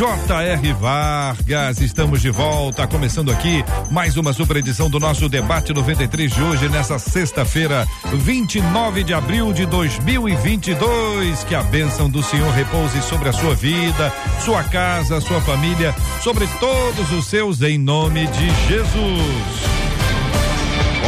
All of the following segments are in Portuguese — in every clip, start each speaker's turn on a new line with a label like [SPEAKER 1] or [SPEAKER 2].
[SPEAKER 1] J.R. Vargas, estamos de volta, começando aqui mais uma super edição do nosso debate 93 de hoje, nessa sexta-feira, 29 de abril de 2022. Que a bênção do Senhor repouse sobre a sua vida, sua casa, sua família, sobre todos os seus, em nome de Jesus.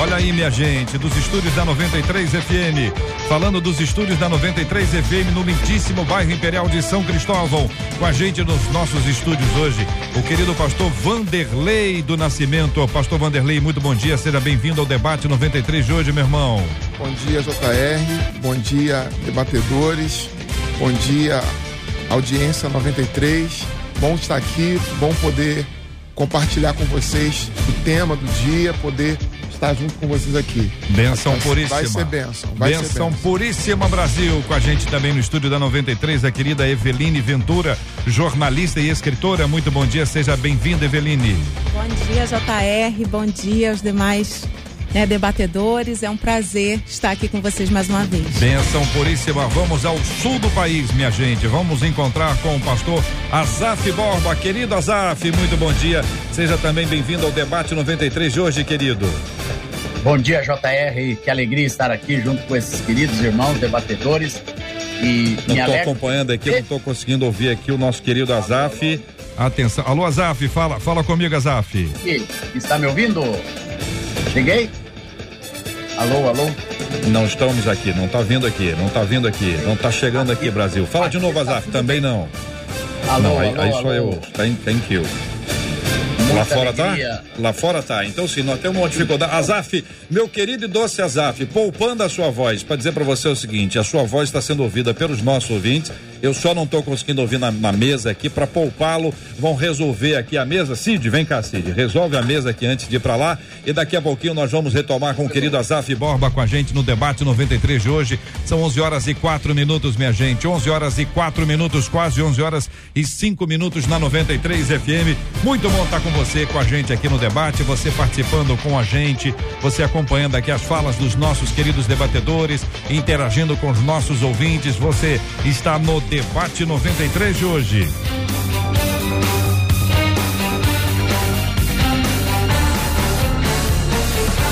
[SPEAKER 1] Olha aí, minha gente, dos estúdios da 93 FM. Falando dos estúdios da 93 FM no lindíssimo bairro Imperial de São Cristóvão. Com a gente nos nossos estúdios hoje, o querido pastor Vanderlei do Nascimento. Pastor Vanderlei, muito bom dia, seja bem-vindo ao debate 93 de hoje, meu irmão.
[SPEAKER 2] Bom dia, JR. Bom dia, debatedores. Bom dia, audiência 93. Bom estar aqui, bom poder compartilhar com vocês o tema do dia, poder estar junto com vocês aqui.
[SPEAKER 1] Benção
[SPEAKER 2] vai,
[SPEAKER 1] puríssima.
[SPEAKER 2] Vai ser benção. Vai
[SPEAKER 1] benção
[SPEAKER 2] ser benção.
[SPEAKER 1] puríssima Brasil. Com a gente também no estúdio da 93, a querida Eveline Ventura, jornalista e escritora. Muito bom dia, seja bem-vinda, Eveline.
[SPEAKER 3] Bom dia, JR. Bom dia aos demais né, debatedores. É um prazer estar aqui com vocês mais uma vez.
[SPEAKER 1] Benção puríssima. Vamos ao sul do país, minha gente. Vamos encontrar com o pastor Azaf Borba. Querido Azaf, muito bom dia. Seja também bem-vindo ao debate 93 de hoje, querido.
[SPEAKER 4] Bom dia, JR. Que alegria estar aqui junto com esses queridos irmãos debatedores. E
[SPEAKER 1] não estou acompanhando aqui, não estou conseguindo ouvir aqui o nosso querido Azaf. Atenção. Alô, Azaf, fala, fala comigo, Azaf.
[SPEAKER 4] Está me ouvindo? Cheguei? Alô, alô?
[SPEAKER 1] Não estamos aqui, não está vindo aqui, não está vindo aqui, não está chegando aqui, Brasil. Fala de novo, Azaf, também não.
[SPEAKER 4] Alô,
[SPEAKER 1] não, aí,
[SPEAKER 4] alô,
[SPEAKER 1] aí só
[SPEAKER 4] alô.
[SPEAKER 1] eu. Thank, thank you. Lá fora
[SPEAKER 4] alegria.
[SPEAKER 1] tá? Lá fora tá. Então, sim, nós temos uma dificuldade. Azaf, meu querido e doce Azaf, poupando a sua voz, para dizer para você o seguinte: a sua voz está sendo ouvida pelos nossos ouvintes. Eu só não estou conseguindo ouvir na, na mesa aqui para poupá-lo. Vão resolver aqui a mesa. Cid, vem cá, Cid. Resolve a mesa aqui antes de ir para lá. E daqui a pouquinho nós vamos retomar com o querido Azaf Borba com a gente no debate 93 de hoje. São 11 horas e 4 minutos, minha gente. 11 horas e 4 minutos, quase 11 horas e 5 minutos na 93 FM. Muito bom estar com você, com a gente aqui no debate. Você participando com a gente, você acompanhando aqui as falas dos nossos queridos debatedores, interagindo com os nossos ouvintes. Você está no debate 93 de hoje.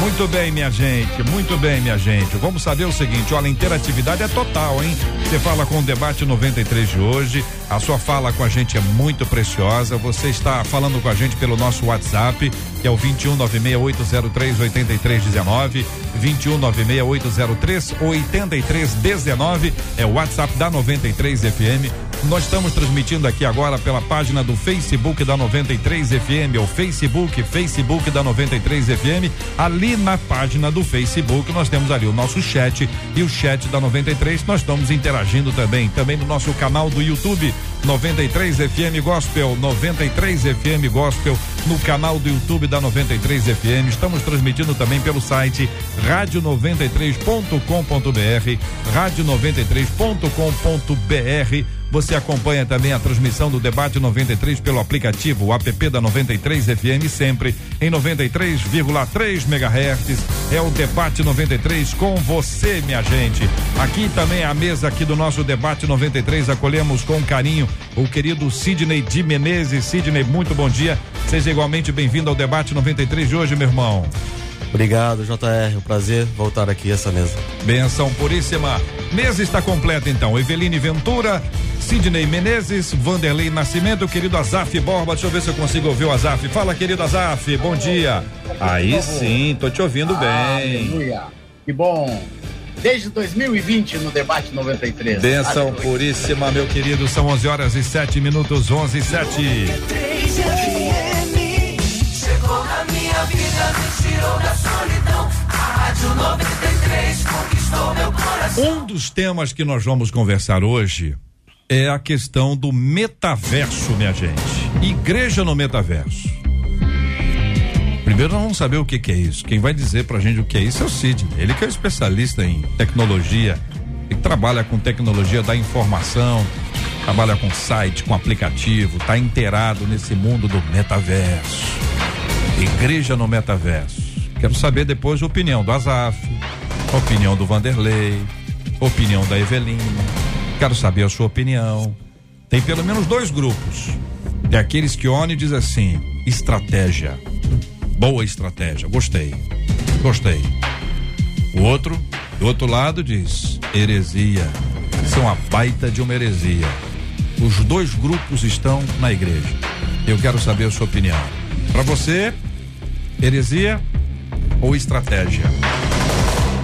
[SPEAKER 1] Muito bem, minha gente, muito bem, minha gente. Vamos saber o seguinte: olha, a interatividade é total, hein? Você fala com o debate 93 de hoje. A sua fala com a gente é muito preciosa. Você está falando com a gente pelo nosso WhatsApp, que é o 21968038319. 21968038319 é o WhatsApp da 93 FM. Nós estamos transmitindo aqui agora pela página do Facebook da 93 FM, o Facebook, Facebook da 93 FM. Ali na página do Facebook nós temos ali o nosso chat e o chat da 93. Nós estamos interagindo também, também no nosso canal do YouTube 93 FM Gospel, 93 FM Gospel no canal do YouTube da 93 FM. Estamos transmitindo também pelo site rádio93.com.br, rádio93.com.br. Você acompanha também a transmissão do Debate 93 pelo aplicativo o app da 93 FM, sempre em 93,3 MHz. É o Debate 93 com você, minha gente. Aqui também a mesa aqui do nosso Debate 93, acolhemos com carinho o querido Sidney de Menezes. Sidney, muito bom dia. Seja igualmente bem-vindo ao Debate 93 de hoje, meu irmão.
[SPEAKER 5] Obrigado, JR. Um prazer voltar aqui a essa mesa.
[SPEAKER 1] Benção puríssima. Mesa está completa então. Eveline Ventura, Sidney Menezes, Vanderlei Nascimento, querido Azaf Borba. Deixa eu ver se eu consigo ouvir o Azaf. Fala, querido Azaf. Bom dia. Aí sim, tô te ouvindo bem.
[SPEAKER 4] Aleluia. Que bom. Desde 2020 no debate 93.
[SPEAKER 1] Benção
[SPEAKER 4] Aleluia.
[SPEAKER 1] puríssima, meu querido. São 11 horas e 7 minutos, 11 e 7.
[SPEAKER 6] Chegou na minha vida, me tirou da solidão. A Rádio 93 conquistou meu coração.
[SPEAKER 1] Um dos temas que nós vamos conversar hoje é a questão do metaverso, minha gente. Igreja no metaverso. Primeiro nós vamos saber o que, que é isso. Quem vai dizer pra gente o que é isso é o Cid. Ele que é especialista em tecnologia, ele trabalha com tecnologia da informação, trabalha com site, com aplicativo, tá inteirado nesse mundo do metaverso. Igreja no metaverso. Quero saber depois a opinião do Azaf, a opinião do Vanderlei, a opinião da Evelina. Quero saber a sua opinião. Tem pelo menos dois grupos. Tem aqueles que olham e dizem assim: estratégia. Boa estratégia, gostei. Gostei. O outro, do outro lado, diz: heresia. É uma baita de uma heresia. Os dois grupos estão na igreja. Eu quero saber a sua opinião. Para você, heresia ou estratégia?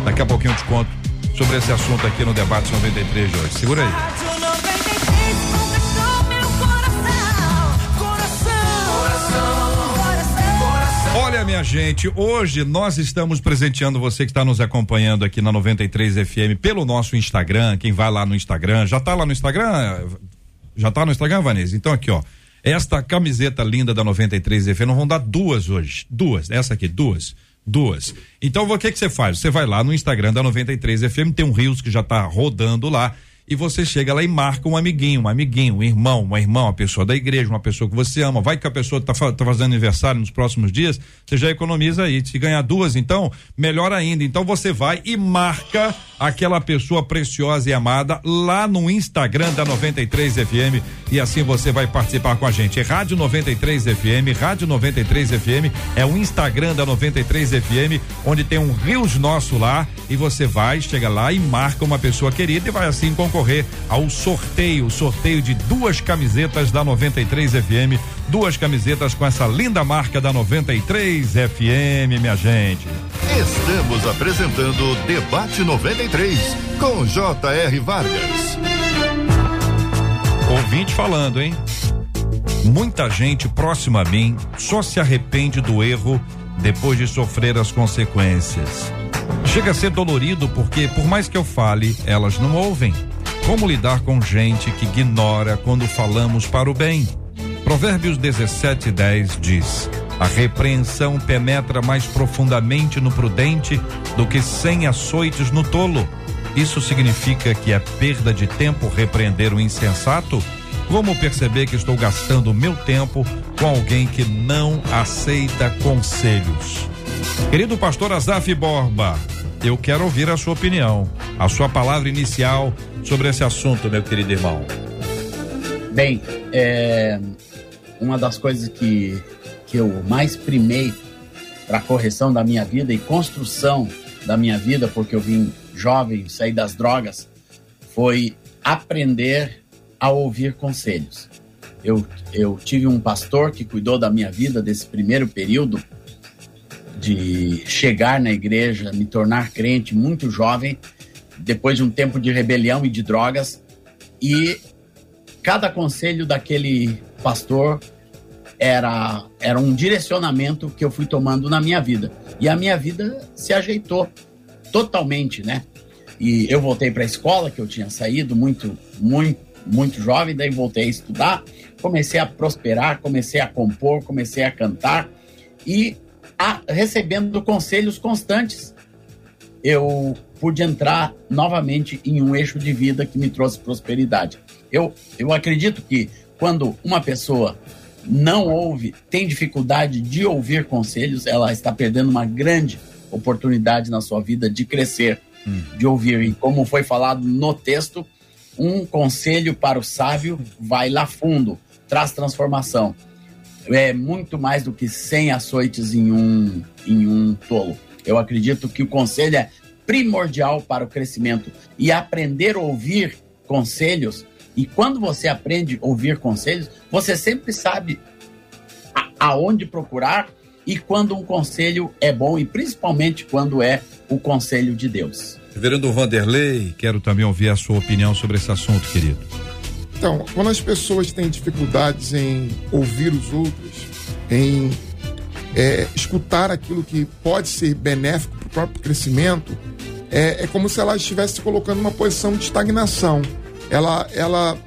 [SPEAKER 1] Daqui a pouquinho eu te conto sobre esse assunto aqui no Debate 93 de hoje. Segura aí.
[SPEAKER 6] Rádio 93 conquistou meu coração. Coração. Coração. Coração.
[SPEAKER 1] Olha, minha gente, hoje nós estamos presenteando você que está nos acompanhando aqui na 93 FM pelo nosso Instagram. Quem vai lá no Instagram, já está lá no Instagram? Já está no Instagram, Vanessa? Então aqui, ó. Esta camiseta linda da 93 FM, nós vamos dar duas hoje. Duas. Essa aqui, duas. Duas. Então, o que que você faz? Você vai lá no Instagram da 93 FM, tem um Rios que já está rodando lá. E você chega lá e marca um amiguinho, um amiguinho, um irmão, uma irmã, uma pessoa da igreja, uma pessoa que você ama. Vai que a pessoa está tá fazendo aniversário nos próximos dias, você já economiza aí. Se ganhar duas, então, melhor ainda. Então você vai e marca aquela pessoa preciosa e amada lá no Instagram da 93 FM e assim você vai participar com a gente. É Rádio 93 FM, Rádio 93 FM é o Instagram da 93 FM, onde tem um Rios nosso lá e você vai, chega lá e marca uma pessoa querida e vai assim concorrer ao sorteio, sorteio de duas camisetas da 93 FM, duas camisetas com essa linda marca da 93 FM, minha gente.
[SPEAKER 7] Estamos apresentando Debate 93 com J.R. Vargas.
[SPEAKER 1] Ouvinte falando, hein? Muita gente próxima a mim só se arrepende do erro depois de sofrer as consequências. Chega a ser dolorido porque, por mais que eu fale, elas não ouvem. Como lidar com gente que ignora quando falamos para o bem? Provérbios 17, 10 diz: A repreensão penetra mais profundamente no prudente do que cem açoites no tolo. Isso significa que é perda de tempo repreender o insensato? Como perceber que estou gastando meu tempo com alguém que não aceita conselhos? Querido pastor Azaf Borba, eu quero ouvir a sua opinião, a sua palavra inicial sobre esse assunto, meu querido irmão.
[SPEAKER 4] Bem, é, uma das coisas que, que eu mais primei para correção da minha vida e construção da minha vida, porque eu vim jovem, saí das drogas, foi aprender a ouvir conselhos. Eu, eu tive um pastor que cuidou da minha vida desse primeiro período de chegar na igreja, me tornar crente muito jovem, depois de um tempo de rebelião e de drogas, e cada conselho daquele pastor era, era um direcionamento que eu fui tomando na minha vida. E a minha vida se ajeitou totalmente, né? E eu voltei para a escola, que eu tinha saído muito, muito, muito jovem, daí voltei a estudar, comecei a prosperar, comecei a compor, comecei a cantar e a, recebendo conselhos constantes. Eu pude entrar novamente em um eixo de vida que me trouxe prosperidade. Eu, eu acredito que quando uma pessoa não ouve, tem dificuldade de ouvir conselhos, ela está perdendo uma grande oportunidade na sua vida de crescer, de ouvir. E como foi falado no texto, um conselho para o sábio vai lá fundo, traz transformação. É muito mais do que 100 açoites em um, em um tolo. Eu acredito que o conselho é primordial para o crescimento e aprender a ouvir conselhos. E quando você aprende a ouvir conselhos, você sempre sabe a- aonde procurar e quando um conselho é bom e principalmente quando é o conselho de Deus.
[SPEAKER 1] Reverendo Vanderlei, quero também ouvir a sua opinião sobre esse assunto, querido.
[SPEAKER 2] Então, quando as pessoas têm dificuldades em ouvir os outros, em é, escutar aquilo que pode ser benéfico para o próprio crescimento, é, é como se ela estivesse se colocando numa posição de estagnação. Ela, ela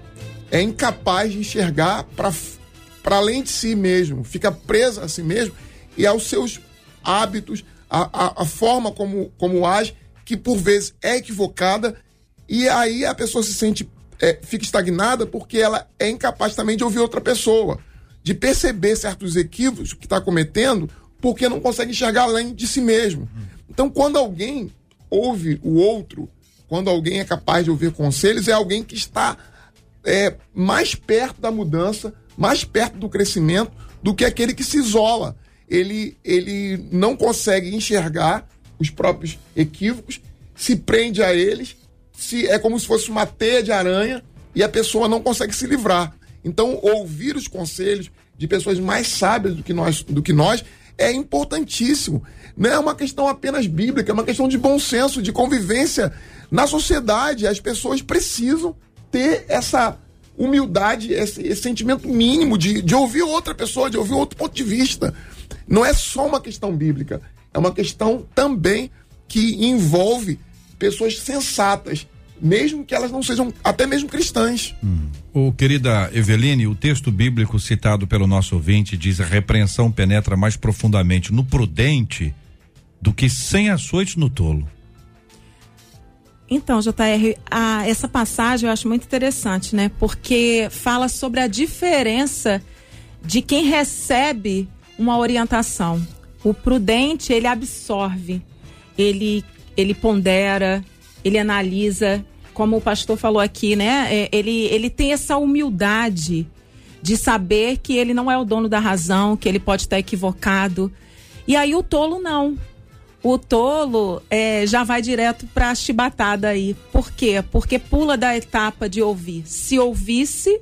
[SPEAKER 2] é incapaz de enxergar para além de si mesmo, fica presa a si mesmo e aos seus hábitos, a, a, a forma como, como age, que por vezes é equivocada, e aí a pessoa se sente, é, fica estagnada porque ela é incapaz também de ouvir outra pessoa, de perceber certos equívocos que está cometendo, porque não consegue enxergar além de si mesmo. Então, quando alguém ouve o outro, quando alguém é capaz de ouvir conselhos, é alguém que está é, mais perto da mudança, mais perto do crescimento do que aquele que se isola. Ele, ele não consegue enxergar os próprios equívocos, se prende a eles, se é como se fosse uma teia de aranha e a pessoa não consegue se livrar. Então, ouvir os conselhos de pessoas mais sábias do que nós, do que nós é importantíssimo. Não é uma questão apenas bíblica, é uma questão de bom senso, de convivência na sociedade. As pessoas precisam ter essa humildade, esse, esse sentimento mínimo de, de ouvir outra pessoa, de ouvir outro ponto de vista. Não é só uma questão bíblica, é uma questão também que envolve pessoas sensatas, mesmo que elas não sejam até mesmo cristãs.
[SPEAKER 1] Ô, querida Eveline, o texto bíblico citado pelo nosso ouvinte diz a repreensão penetra mais profundamente no prudente do que sem açoite no tolo.
[SPEAKER 3] Então, JR, a, essa passagem eu acho muito interessante, né? Porque fala sobre a diferença de quem recebe uma orientação. O prudente, ele absorve, ele, ele pondera, ele analisa, como o pastor falou aqui, né? É, Ele, ele tem essa humildade de saber que ele não é o dono da razão, que ele pode estar equivocado. E aí o tolo não. O tolo é, já vai direto para a chibatada aí. Por quê? Porque pula da etapa de ouvir. Se ouvisse,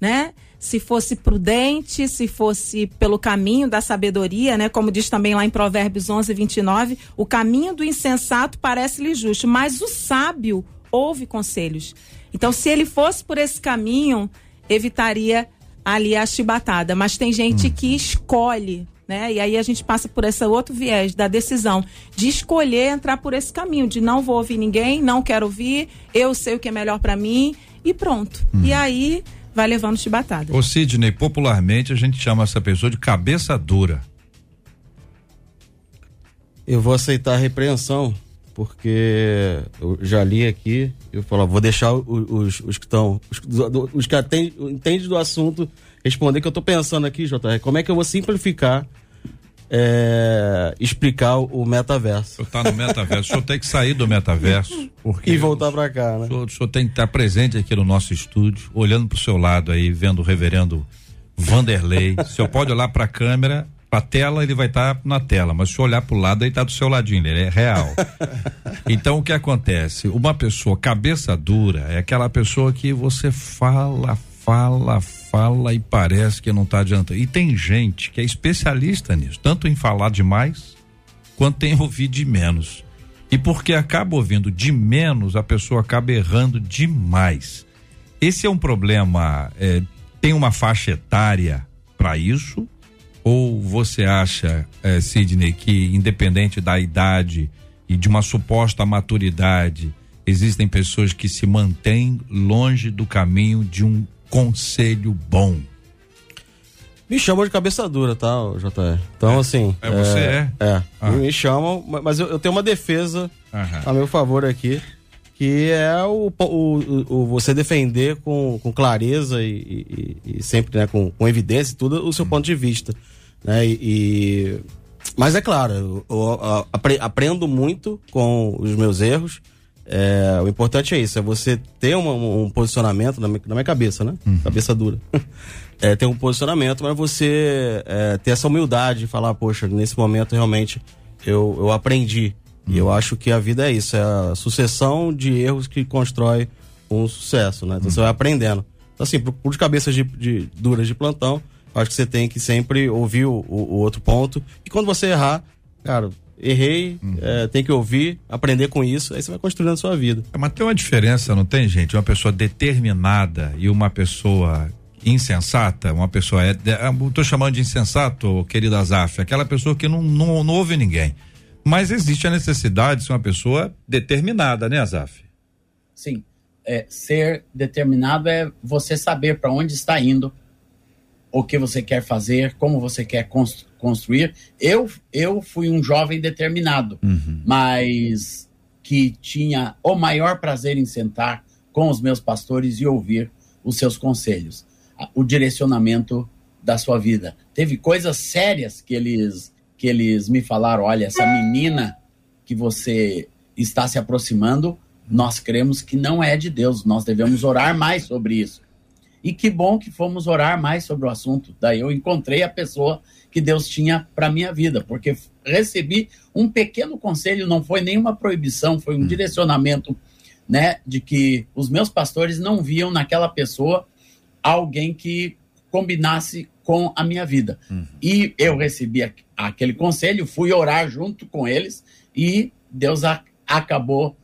[SPEAKER 3] né? Se fosse prudente, se fosse pelo caminho da sabedoria, né? Como diz também lá em Provérbios 11, 29, o caminho do insensato parece-lhe justo, mas o sábio ouve conselhos. Então, se ele fosse por esse caminho, evitaria ali a chibatada. Mas tem gente que escolhe, né? E aí a gente passa por esse outro viés da decisão de escolher entrar por esse caminho, de não vou ouvir ninguém, não quero ouvir, eu sei o que é melhor para mim e pronto. E aí vai levando chibatada.
[SPEAKER 1] Ô Sidney, popularmente a gente chama essa pessoa de cabeça dura.
[SPEAKER 5] Eu vou aceitar a repreensão, porque eu já li aqui, eu falo, vou deixar o- os, os que estão, os, do- os que atendem, entendem do assunto responder que eu tô pensando aqui, JR, como é que eu vou simplificar, é, explicar o, o metaverso
[SPEAKER 1] O senhor tá no metaverso, o senhor tem que sair do metaverso. Porque
[SPEAKER 5] e voltar pra cá,
[SPEAKER 1] O
[SPEAKER 5] né?
[SPEAKER 1] senhor, o senhor tem que estar presente aqui no nosso estúdio, olhando pro seu lado aí, vendo o reverendo Vanderlei. O senhor pode olhar pra câmera, pra tela, ele vai estar na tela, mas se o olhar pro lado, ele tá do seu ladinho, ele é real. Então o que acontece? Uma pessoa cabeça dura é aquela pessoa que você fala, fala, fala e parece que não tá adiantando. E tem gente que é especialista nisso, tanto em falar demais quanto em ouvir de menos. E porque acaba ouvindo de menos, a pessoa acaba errando demais. Esse é um problema. é, tem uma faixa etária para isso? Ou você acha, é, Sidney, que independente da idade e de uma suposta maturidade, existem pessoas que se mantêm longe do caminho de um conselho bom?
[SPEAKER 5] Me chamam de cabeça dura, tá, JR? Então, assim.
[SPEAKER 1] É, você é?
[SPEAKER 5] É.
[SPEAKER 1] Ah.
[SPEAKER 5] Me chamam, ma- mas eu, eu tenho uma defesa
[SPEAKER 1] Aham.
[SPEAKER 5] a meu favor aqui, que é o, o, o- você defender com, com clareza e, e- e sempre né, com, com evidência e tudo o seu ponto de vista. Né? E, e- mas é claro, eu, eu, apre- aprendo muito com os meus erros. É, o importante é isso, é você ter uma- um posicionamento na minha, na minha cabeça, né? Cabeça dura. É, ter um posicionamento, mas você é, ter essa humildade de falar, poxa, nesse momento realmente eu, eu aprendi. E eu acho que a vida é isso, é a sucessão de erros que constrói um sucesso, né? Então você vai aprendendo. Então, assim, por, por cabeças de, de- duras de plantão, acho que você tem que sempre ouvir o, o- o outro ponto. E quando você errar, cara, errei, é, tem que ouvir, aprender com isso, aí você vai construindo a sua vida.
[SPEAKER 1] É, Mas tem uma diferença, não tem, gente? Uma pessoa determinada e uma pessoa insensata, uma pessoa. É, é, eu tô chamando de insensato, querida Azaf, aquela pessoa que não, não, não ouve ninguém. Mas existe a necessidade de ser uma pessoa determinada, né, Azaf?
[SPEAKER 4] Sim. É, ser determinado é você saber para onde está indo, o que você quer fazer, como você quer cons- construir. Eu, eu fui um jovem determinado, mas que tinha o maior prazer em sentar com os meus pastores e ouvir os seus conselhos, o direcionamento da sua vida. Teve coisas sérias que eles que eles me falaram, olha, essa menina que você está se aproximando, nós cremos que não é de Deus, nós devemos orar mais sobre isso. E que bom que fomos orar mais sobre o assunto. Daí eu encontrei a pessoa que Deus tinha para minha vida, porque recebi um pequeno conselho, não foi nenhuma proibição, foi um direcionamento, né, de que os meus pastores não viam naquela pessoa alguém que combinasse com a minha vida. E eu recebi a- aquele conselho, fui orar junto com eles e Deus a- acabou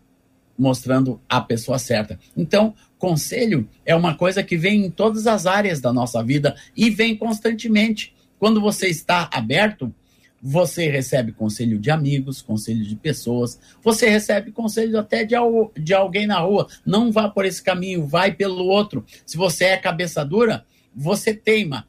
[SPEAKER 4] mostrando a pessoa certa. Então, conselho é uma coisa que vem em todas as áreas da nossa vida e vem constantemente. Quando você está aberto, você recebe conselho de amigos, conselho de pessoas, você recebe conselho até de, al- de alguém na rua. Não vá por esse caminho, vai pelo outro. Se você é cabeça dura, você teima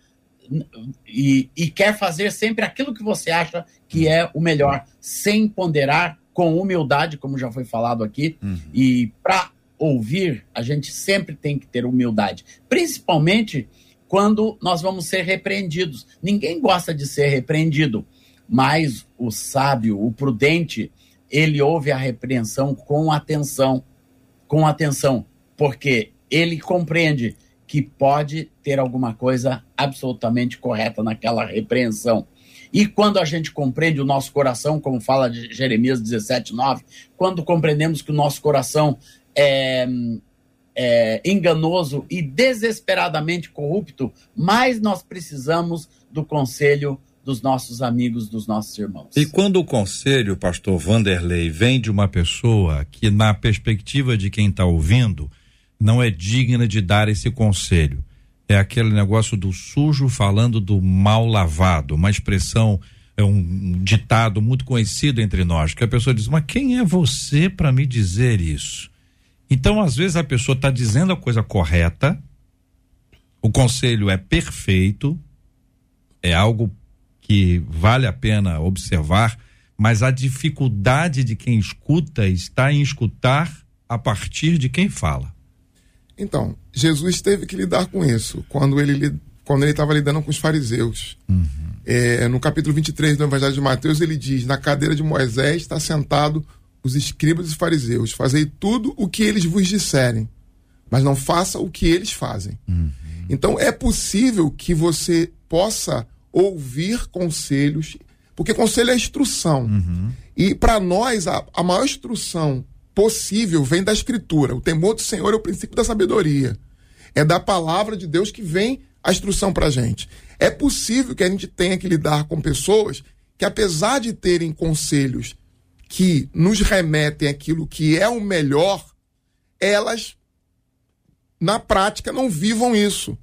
[SPEAKER 4] e, e quer fazer sempre aquilo que você acha que é o melhor, sem ponderar, com humildade, como já foi falado aqui. E para ouvir, a gente sempre tem que ter humildade, principalmente quando nós vamos ser repreendidos. Ninguém gosta de ser repreendido, mas o sábio, o prudente, ele ouve a repreensão com atenção, com atenção, porque ele compreende que pode ter alguma coisa absolutamente correta naquela repreensão. E quando a gente compreende o nosso coração, como fala de Jeremias 17, 9, quando compreendemos que o nosso coração é, é enganoso e desesperadamente corrupto, mais nós precisamos do conselho dos nossos amigos, dos nossos irmãos.
[SPEAKER 1] E quando o conselho, pastor Vanderlei, vem de uma pessoa que, na perspectiva de quem está ouvindo, não é digna de dar esse conselho. É aquele negócio do sujo falando do mal lavado, uma expressão, é um ditado muito conhecido entre nós, que a pessoa diz: Mas quem é você para me dizer isso? Então, às vezes, a pessoa está dizendo a coisa correta, o conselho é perfeito, é algo que vale a pena observar, mas a dificuldade de quem escuta está em escutar a partir de quem fala.
[SPEAKER 2] Então, Jesus teve que lidar com isso quando ele quando ele estava lidando com os fariseus. É, no capítulo 23 do Evangelho de Mateus, ele diz: Na cadeira de Moisés está sentado os escribas e fariseus. Fazei tudo o que eles vos disserem, mas não faça o que eles fazem. Então, é possível que você possa ouvir conselhos, porque conselho é instrução. E para nós, a, a maior instrução possível vem da Escritura. O temor do Senhor é o princípio da sabedoria. É da palavra de Deus que vem a instrução para gente. É possível que a gente tenha que lidar com pessoas que, apesar de terem conselhos que nos remetem àquilo que é o melhor, elas, na prática, não vivam isso.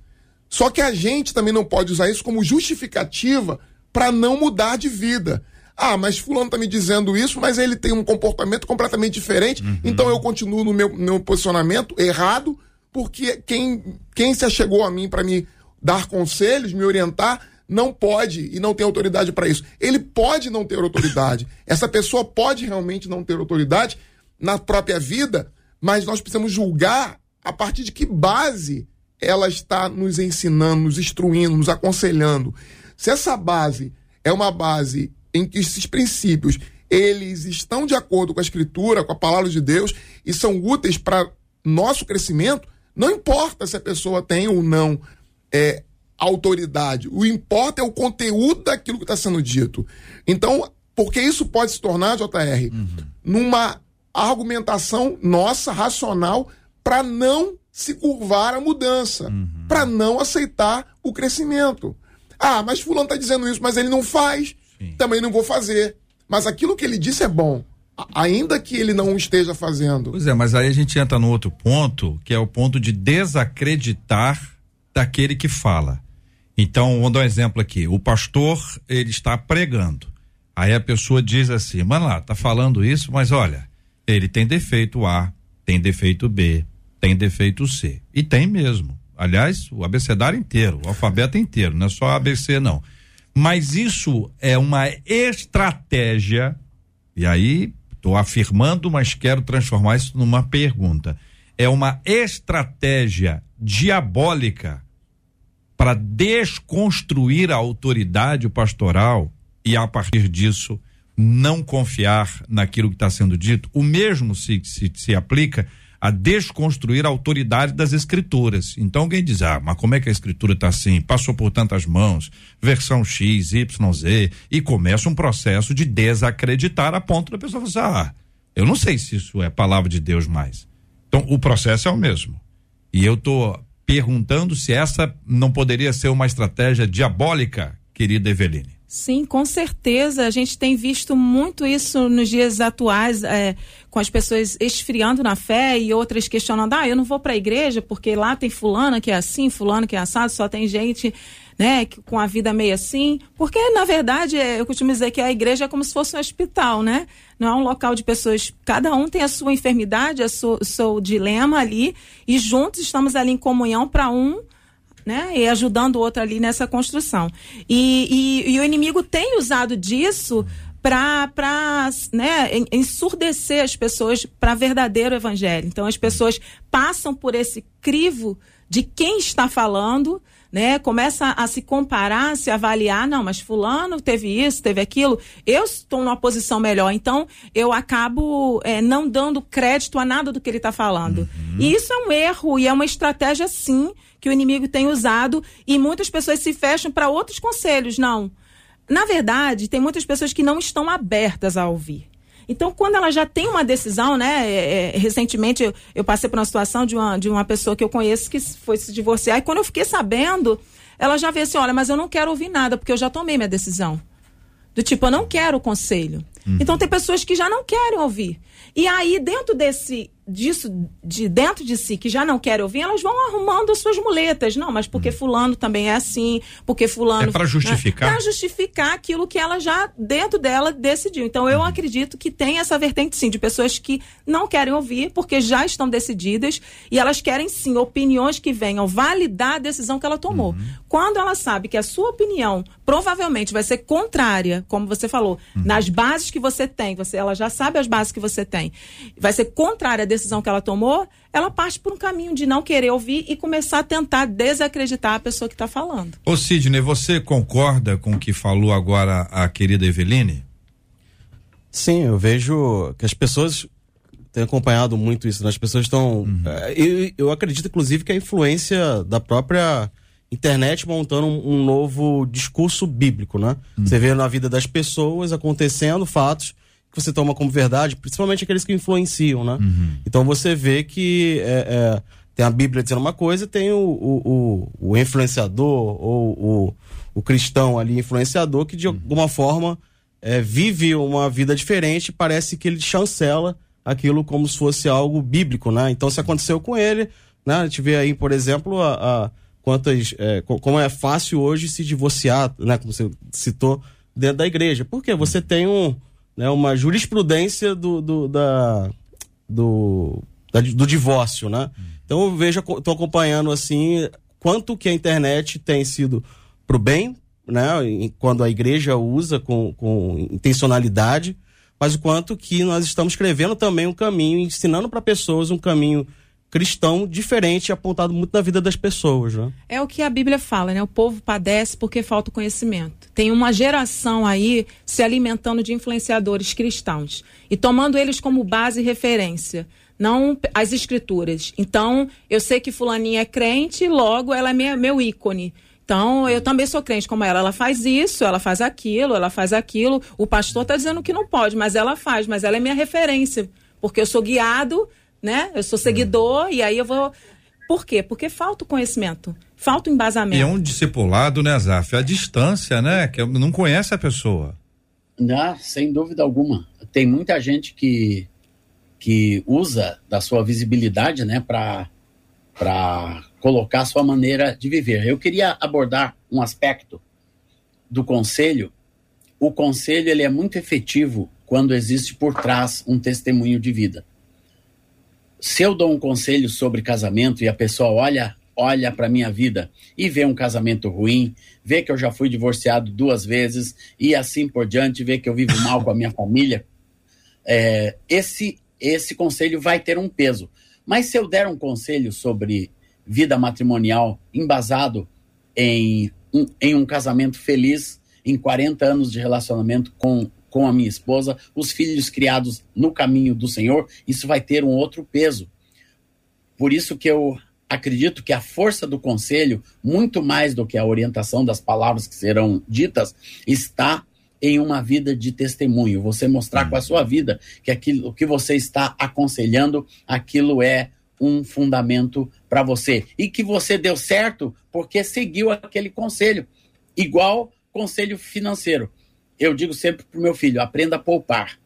[SPEAKER 2] Só que a gente também não pode usar isso como justificativa para não mudar de vida. Ah, mas fulano está me dizendo isso, mas ele tem um comportamento completamente diferente, então eu continuo no meu, meu posicionamento errado, porque quem, quem se achegou a mim para me dar conselhos, me orientar, não pode e não tem autoridade para isso. Ele pode não ter autoridade. Essa pessoa pode realmente não ter autoridade na própria vida, mas nós precisamos julgar a partir de que base ela está nos ensinando, nos instruindo, nos aconselhando. Se essa base é uma base em que esses princípios eles estão de acordo com a escritura, com a palavra de Deus e são úteis para nosso crescimento, não importa se a pessoa tem ou não é, autoridade. O importa é o conteúdo daquilo que está sendo dito. Então, porque isso pode se tornar, JR, numa argumentação nossa, racional, para não se curvar à mudança, para não aceitar o crescimento. Ah, mas fulano está dizendo isso, mas ele não faz, também não vou fazer. Mas aquilo que ele disse é bom, a- ainda que ele não esteja fazendo.
[SPEAKER 1] Pois é, mas aí a gente entra no outro ponto, que é o ponto de desacreditar daquele que fala. Então, vou dar um exemplo aqui. O pastor, ele está pregando. Aí a pessoa diz assim, mano lá, tá falando isso, mas olha, ele tem defeito A, tem defeito B, tem defeito C. E tem mesmo. Aliás, o abecedário inteiro, o alfabeto inteiro, não é só ABC, não. Mas isso é uma estratégia, e aí estou afirmando, mas quero transformar isso numa pergunta. É uma estratégia diabólica para desconstruir a autoridade pastoral e, a partir disso, não confiar naquilo que está sendo dito. O mesmo se, se, se aplica a desconstruir a autoridade das escrituras. Então alguém diz, ah, mas como é que a escritura está assim? Passou por tantas mãos, versão X, Y, Z, e começa um processo de desacreditar a ponto da pessoa falar, assim, ah, eu não sei se isso é palavra de Deus mais. Então o processo é o mesmo. E eu estou perguntando se essa não poderia ser uma estratégia diabólica, querida Eveline.
[SPEAKER 3] Sim, com certeza. A gente tem visto muito isso nos dias atuais, é, com as pessoas esfriando na fé e outras questionando: ah, eu não vou para a igreja porque lá tem fulana que é assim, fulano que é assado, só tem gente né, com a vida meio assim. Porque, na verdade, é, eu costumo dizer que a igreja é como se fosse um hospital, né? Não é um local de pessoas. Cada um tem a sua enfermidade, o seu dilema ali, e juntos estamos ali em comunhão para um né? E ajudando o outro ali nessa construção. E, e, e o inimigo tem usado disso para né, ensurdecer as pessoas para verdadeiro evangelho. Então as pessoas passam por esse crivo de quem está falando, né? Começa a se comparar, a se avaliar, não, mas fulano teve isso, teve aquilo, eu estou numa posição melhor, então eu acabo é, não dando crédito a nada do que ele está falando. Uhum. E isso é um erro e é uma estratégia sim que o inimigo tem usado e muitas pessoas se fecham para outros conselhos. Não. Na verdade, tem muitas pessoas que não estão abertas a ouvir. Então, quando ela já tem uma decisão, né? É, é, recentemente eu, eu, passei por uma situação de uma, de uma pessoa que eu conheço que foi se divorciar, e quando eu fiquei sabendo, ela já veio assim: olha, mas eu não quero ouvir nada, porque eu já tomei minha decisão. Do tipo, eu não quero o conselho. Uhum. Então, tem pessoas que já não querem ouvir. E aí, dentro desse disso de dentro de si que já não querem ouvir, elas vão arrumando as suas muletas. Não, mas porque hum. fulano também é assim, porque fulano.
[SPEAKER 1] É para justificar.
[SPEAKER 3] Né? Para justificar aquilo que ela já dentro dela decidiu. Então eu uhum. acredito que tem essa vertente sim de pessoas que não querem ouvir porque já estão decididas e elas querem sim opiniões que venham validar a decisão que ela tomou. Uhum. Quando ela sabe que a sua opinião provavelmente vai ser contrária, como você falou, uhum. nas bases que você tem, você ela já sabe as bases que você tem, vai ser contrária à decisão decisão que ela tomou, ela parte por um caminho de não querer ouvir e começar a tentar desacreditar a pessoa que está falando.
[SPEAKER 1] Ô Sidney, você concorda com o que falou agora a querida Eveline?
[SPEAKER 5] Sim, eu vejo que as pessoas têm acompanhado muito isso, né? as pessoas estão. Uhum. Eh, eu, eu acredito, inclusive, que a influência da própria internet montando um, um novo discurso bíblico, né? Uhum. Você vê na vida das pessoas acontecendo fatos que você toma como verdade, principalmente aqueles que influenciam, né? Uhum. Então você vê que é, é, tem a Bíblia dizendo uma coisa, tem o, o, o, o influenciador ou o, cristão ali influenciador que de uhum. alguma forma é, vive uma vida diferente, parece que ele chancela aquilo como se fosse algo bíblico, né? Então se aconteceu com ele, né? A gente vê aí, por exemplo, a, a quantas é, como é fácil hoje se divorciar, né? Como você citou dentro da igreja, porque você tem um né, uma jurisprudência do, do, da, do, da, do divórcio, né? Então eu vejo, estou acompanhando assim quanto que a internet tem sido para o bem, né? Quando a igreja usa com, com intencionalidade, mas o quanto que nós estamos escrevendo também um caminho, ensinando para pessoas um caminho cristão diferente apontado muito na vida das pessoas. Né?
[SPEAKER 3] É o que a Bíblia fala, né? O povo padece porque falta conhecimento. Tem uma geração aí se alimentando de influenciadores cristãos e tomando eles como base e referência. Não as escrituras. Então, eu sei que fulaninha é crente, logo ela é meu, meu ícone. Então, eu também sou crente como ela. Ela faz isso, ela faz aquilo, ela faz aquilo. O pastor está dizendo que não pode, mas ela faz, mas ela é minha referência. Porque eu sou guiado né? Eu sou seguidor e aí eu vou. Por quê? Porque falta o conhecimento, falta o embasamento. E
[SPEAKER 1] é um discipulado, né, Zaf? A distância, né? Que não conhece a pessoa.
[SPEAKER 4] Não, sem dúvida alguma. Tem muita gente que, que usa da sua visibilidade, né, para colocar a sua maneira de viver. Eu queria abordar um aspecto do conselho. O conselho ele é muito efetivo quando existe por trás um testemunho de vida se eu dou um conselho sobre casamento e a pessoa olha olha para minha vida e vê um casamento ruim, vê que eu já fui divorciado duas vezes e assim por diante, vê que eu vivo mal com a minha família, é, esse esse conselho vai ter um peso. Mas se eu der um conselho sobre vida matrimonial embasado em um, em um casamento feliz, em 40 anos de relacionamento com, com a minha esposa, os filhos criados no caminho do Senhor, isso vai ter um outro peso. Por isso que eu acredito que a força do conselho, muito mais do que a orientação das palavras que serão ditas, está em uma vida de testemunho. Você mostrar com a sua vida que aquilo que você está aconselhando, aquilo é um fundamento para você. E que você deu certo porque seguiu aquele conselho. Igual conselho financeiro. Eu digo sempre para o meu filho: aprenda a poupar.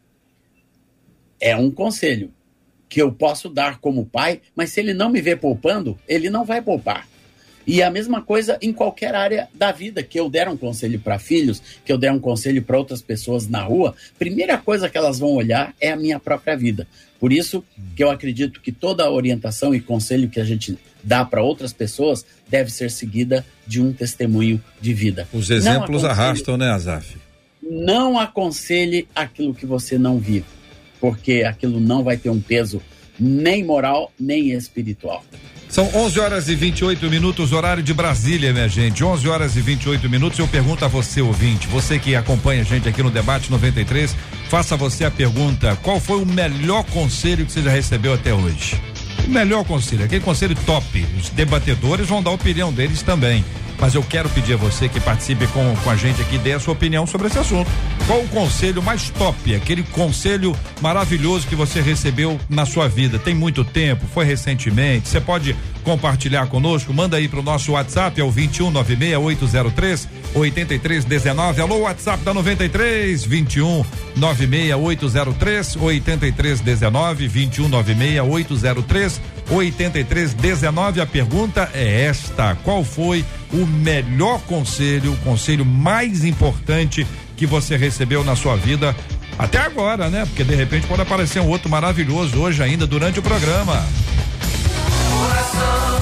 [SPEAKER 4] É um conselho que eu posso dar como pai, mas se ele não me vê poupando, ele não vai poupar. E a mesma coisa em qualquer área da vida, que eu der um conselho para filhos, que eu der um conselho para outras pessoas na rua, primeira coisa que elas vão olhar é a minha própria vida. Por isso que eu acredito que toda orientação e conselho que a gente dá para outras pessoas deve ser seguida de um testemunho de vida.
[SPEAKER 1] Os exemplos arrastam, né, Azaf?
[SPEAKER 4] Não aconselhe aquilo que você não vive, porque aquilo não vai ter um peso nem moral, nem espiritual.
[SPEAKER 1] São 11 horas e 28 minutos, horário de Brasília, minha gente. 11 horas e 28 minutos. Eu pergunto a você, ouvinte, você que acompanha a gente aqui no Debate 93, faça você a pergunta: qual foi o melhor conselho que você já recebeu até hoje? O melhor conselho, aquele conselho top. Os debatedores vão dar a opinião deles também mas eu quero pedir a você que participe com, com a gente aqui, dê a sua opinião sobre esse assunto. Qual o conselho mais top, aquele conselho maravilhoso que você recebeu na sua vida? Tem muito tempo, foi recentemente, você pode compartilhar conosco, manda aí pro nosso WhatsApp, é o 21 96803 8319. Alô, WhatsApp da 93 21 96803 8319 21 96803 8319. A pergunta é esta: qual foi o melhor conselho, o conselho mais importante que você recebeu na sua vida até agora, né? Porque de repente pode aparecer um outro maravilhoso hoje ainda durante o programa. Coração,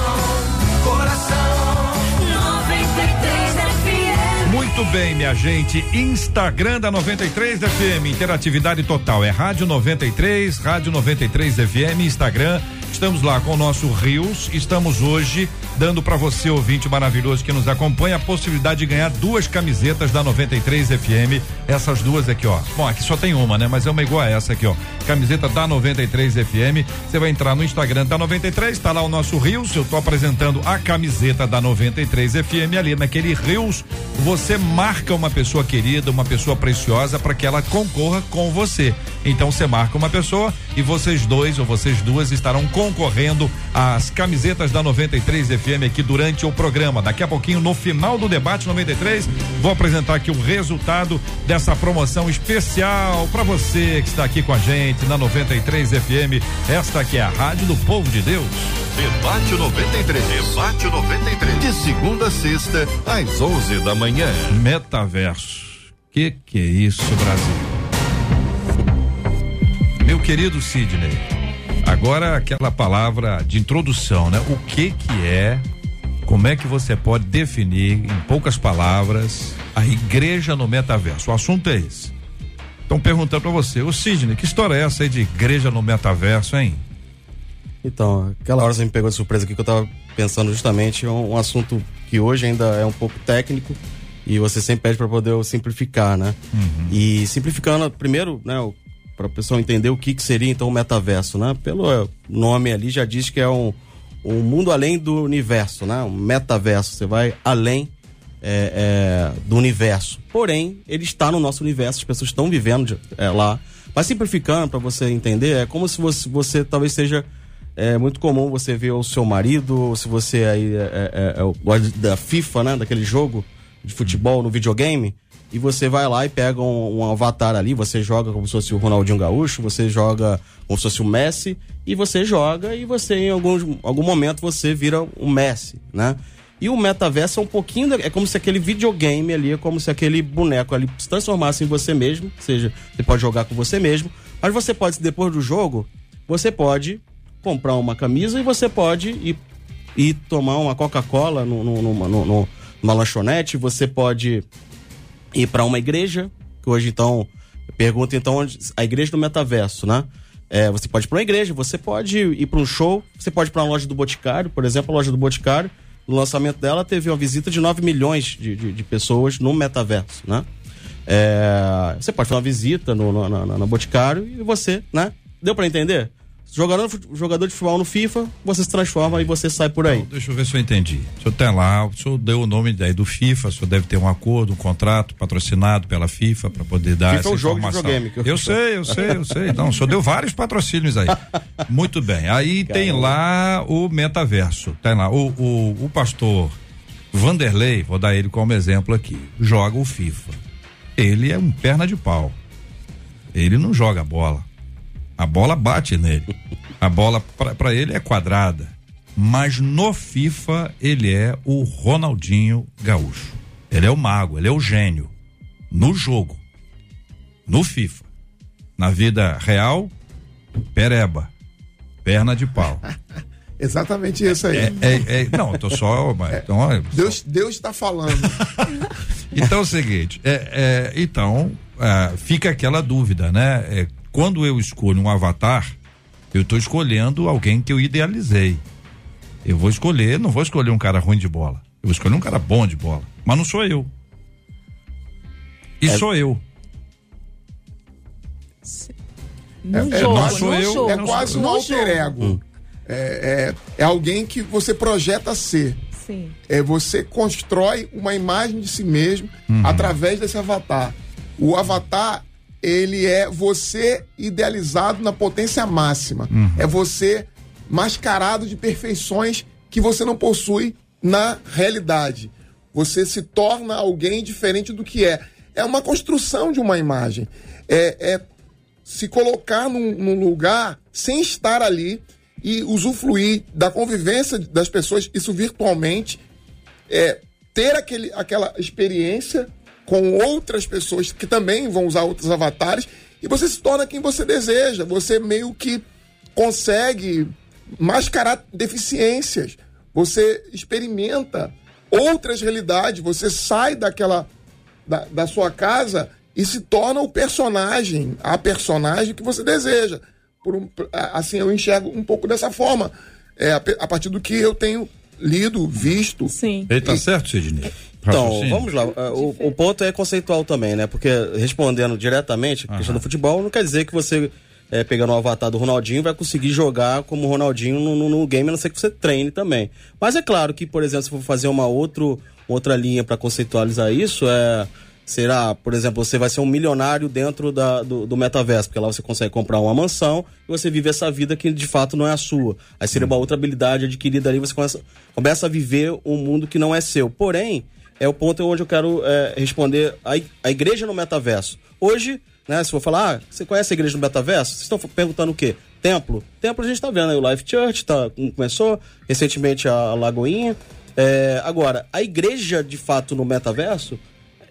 [SPEAKER 1] coração, 93 FM. Muito bem, minha gente. Instagram da 93 FM, interatividade total. É Rádio 93, Rádio 93 FM, Instagram Estamos lá com o nosso Rios. Estamos hoje dando para você, ouvinte maravilhoso que nos acompanha, a possibilidade de ganhar duas camisetas da 93 FM. Essas duas aqui, ó. Bom, aqui só tem uma, né? Mas é uma igual a essa aqui, ó. Camiseta da 93 FM. Você vai entrar no Instagram da 93, tá lá o nosso Rios. Eu tô apresentando a camiseta da 93 FM ali naquele Rios. Você marca uma pessoa querida, uma pessoa preciosa para que ela concorra com você. Então você marca uma pessoa e vocês dois ou vocês duas estarão concorrendo às camisetas da 93 FM aqui durante o programa. Daqui a pouquinho, no final do debate 93, vou apresentar aqui o resultado dessa promoção especial para você que está aqui com a gente na 93 FM. Esta que é a Rádio do Povo de Deus.
[SPEAKER 7] Debate 93. Debate 93. De segunda a sexta, às 11 da manhã.
[SPEAKER 1] Metaverso. Que que é isso, Brasil? Meu querido Sidney, agora aquela palavra de introdução, né? O que que é, como é que você pode definir em poucas palavras a igreja no metaverso? O assunto é esse. Estão perguntando para você, o Sidney, que história é essa aí de igreja no metaverso, hein?
[SPEAKER 5] Então, aquela hora você me pegou de surpresa aqui que eu estava pensando justamente um, um assunto que hoje ainda é um pouco técnico e você sempre pede para poder simplificar, né? Uhum. E simplificando, primeiro, né, para o pessoal entender o que, que seria então o metaverso, né? Pelo é, nome ali já diz que é um, um mundo além do universo, né? Um metaverso, você vai além é, é, do universo. Porém, ele está no nosso universo, as pessoas estão vivendo de, é, lá. Mas simplificando para você entender, é como se você, você talvez seja é muito comum você ver o seu marido, se você aí é, é, é, da FIFA, né, daquele jogo de futebol no videogame, e você vai lá e pega um, um, avatar ali, você joga como se fosse o Ronaldinho Gaúcho, você joga como se fosse o Messi, e você joga e você em algum, algum momento você vira um Messi, né? E o metaverso é um pouquinho, é como se aquele videogame ali, é como se aquele boneco ali se transformasse em você mesmo, ou seja, você pode jogar com você mesmo, mas você pode, depois do jogo, você pode comprar uma camisa e você pode ir ir tomar uma Coca-Cola numa, numa lanchonete, você pode ir para uma igreja, que hoje então, pergunta então onde, a igreja do metaverso, né? É, você pode ir para uma igreja, você pode ir para um show, você pode ir para uma loja do Boticário, por exemplo, a loja do Boticário, no lançamento dela teve uma visita de 9 milhões de, de, de pessoas no metaverso, né? É, você pode fazer uma visita no, no, na- na- Boticário e você, né? Deu para entender? Jogador, jogador de futebol no FIFA, você se transforma e você sai por aí.
[SPEAKER 1] Deixa eu ver se eu entendi. O senhor tá lá, o senhor deu o nome daí do FIFA, o senhor deve ter um acordo, um contrato patrocinado pela FIFA para poder dar
[SPEAKER 5] FIFA
[SPEAKER 1] essa
[SPEAKER 5] é um jogo de videogame que eu-
[SPEAKER 1] eu sei, eu sei, eu sei. Não, o senhor deu vários patrocínios aí. Muito bem. Aí tem lá o metaverso. Tem lá o, o, o pastor Vanderlei, vou dar ele como exemplo aqui, joga o FIFA. Ele é um perna de pau. Ele não joga bola. A bola bate nele. A bola para ele é quadrada. Mas no FIFA ele é o Ronaldinho Gaúcho. Ele é o mago, ele é o gênio. No jogo. No FIFA. Na vida real, pereba. Perna de pau.
[SPEAKER 2] Exatamente isso aí.
[SPEAKER 1] É, é, é, não, tô só. mas, então, olha,
[SPEAKER 2] Deus Deus está falando.
[SPEAKER 1] Então é o seguinte, é, é, então fica aquela dúvida, né? É, quando eu escolho um avatar, eu estou escolhendo alguém que eu idealizei. Eu vou escolher, não vou escolher um cara ruim de bola. Eu vou escolher um cara bom de bola. Mas não sou eu. E sou eu.
[SPEAKER 3] No
[SPEAKER 2] É- é
[SPEAKER 3] jogo,
[SPEAKER 2] quase-
[SPEAKER 1] sou
[SPEAKER 3] no
[SPEAKER 1] eu,
[SPEAKER 3] jogo.
[SPEAKER 2] É quase um alter
[SPEAKER 3] jogo.
[SPEAKER 2] ego. É, é, é alguém que você projeta ser.
[SPEAKER 3] Sim.
[SPEAKER 2] É, você constrói uma imagem de si mesmo através desse avatar. O avatar, ele é você idealizado na potência máxima. É você mascarado de perfeições que você não possui na realidade. Você se torna alguém diferente do que é. É uma construção de uma imagem. É, é se colocar num, num lugar sem estar ali e usufruir da convivência das pessoas, isso virtualmente, é, ter aquele, aquela experiência com outras pessoas que também vão usar outros avatares e você se torna quem você deseja. Você meio que consegue mascarar deficiências. Você experimenta outras realidades. Você sai daquela da, da sua casa e se torna o personagem, a personagem que você deseja. Por um, assim, eu enxergo um pouco dessa forma. É, a, a partir do que eu tenho lido, visto.
[SPEAKER 3] Sim.
[SPEAKER 1] Ele tá certo, Sidney?
[SPEAKER 5] Então, vamos lá. Uh, O, o ponto é conceitual também, né? Porque respondendo diretamente, a questão do futebol não quer dizer que você, é, pegando o avatar do Ronaldinho, vai conseguir jogar como o Ronaldinho no, no- no game, a não ser que você treine também. Mas é claro que, por exemplo, se for fazer uma outro, outra linha para conceitualizar isso, é. Será, por exemplo, você vai ser um milionário dentro da, do, do metaverso, porque lá você consegue comprar uma mansão e você vive essa vida que de fato não é a sua. Aí seria uma outra habilidade adquirida ali, você começa, começa a viver um mundo que não é seu. Porém, é o ponto onde eu quero é, responder a, a igreja no metaverso. Hoje, né, se for falar, ah, você conhece a igreja no metaverso? Vocês estão perguntando o quê? Templo? Templo a gente está vendo aí, o Life Church tá, começou, recentemente a Lagoinha. É, agora, a igreja de fato no metaverso,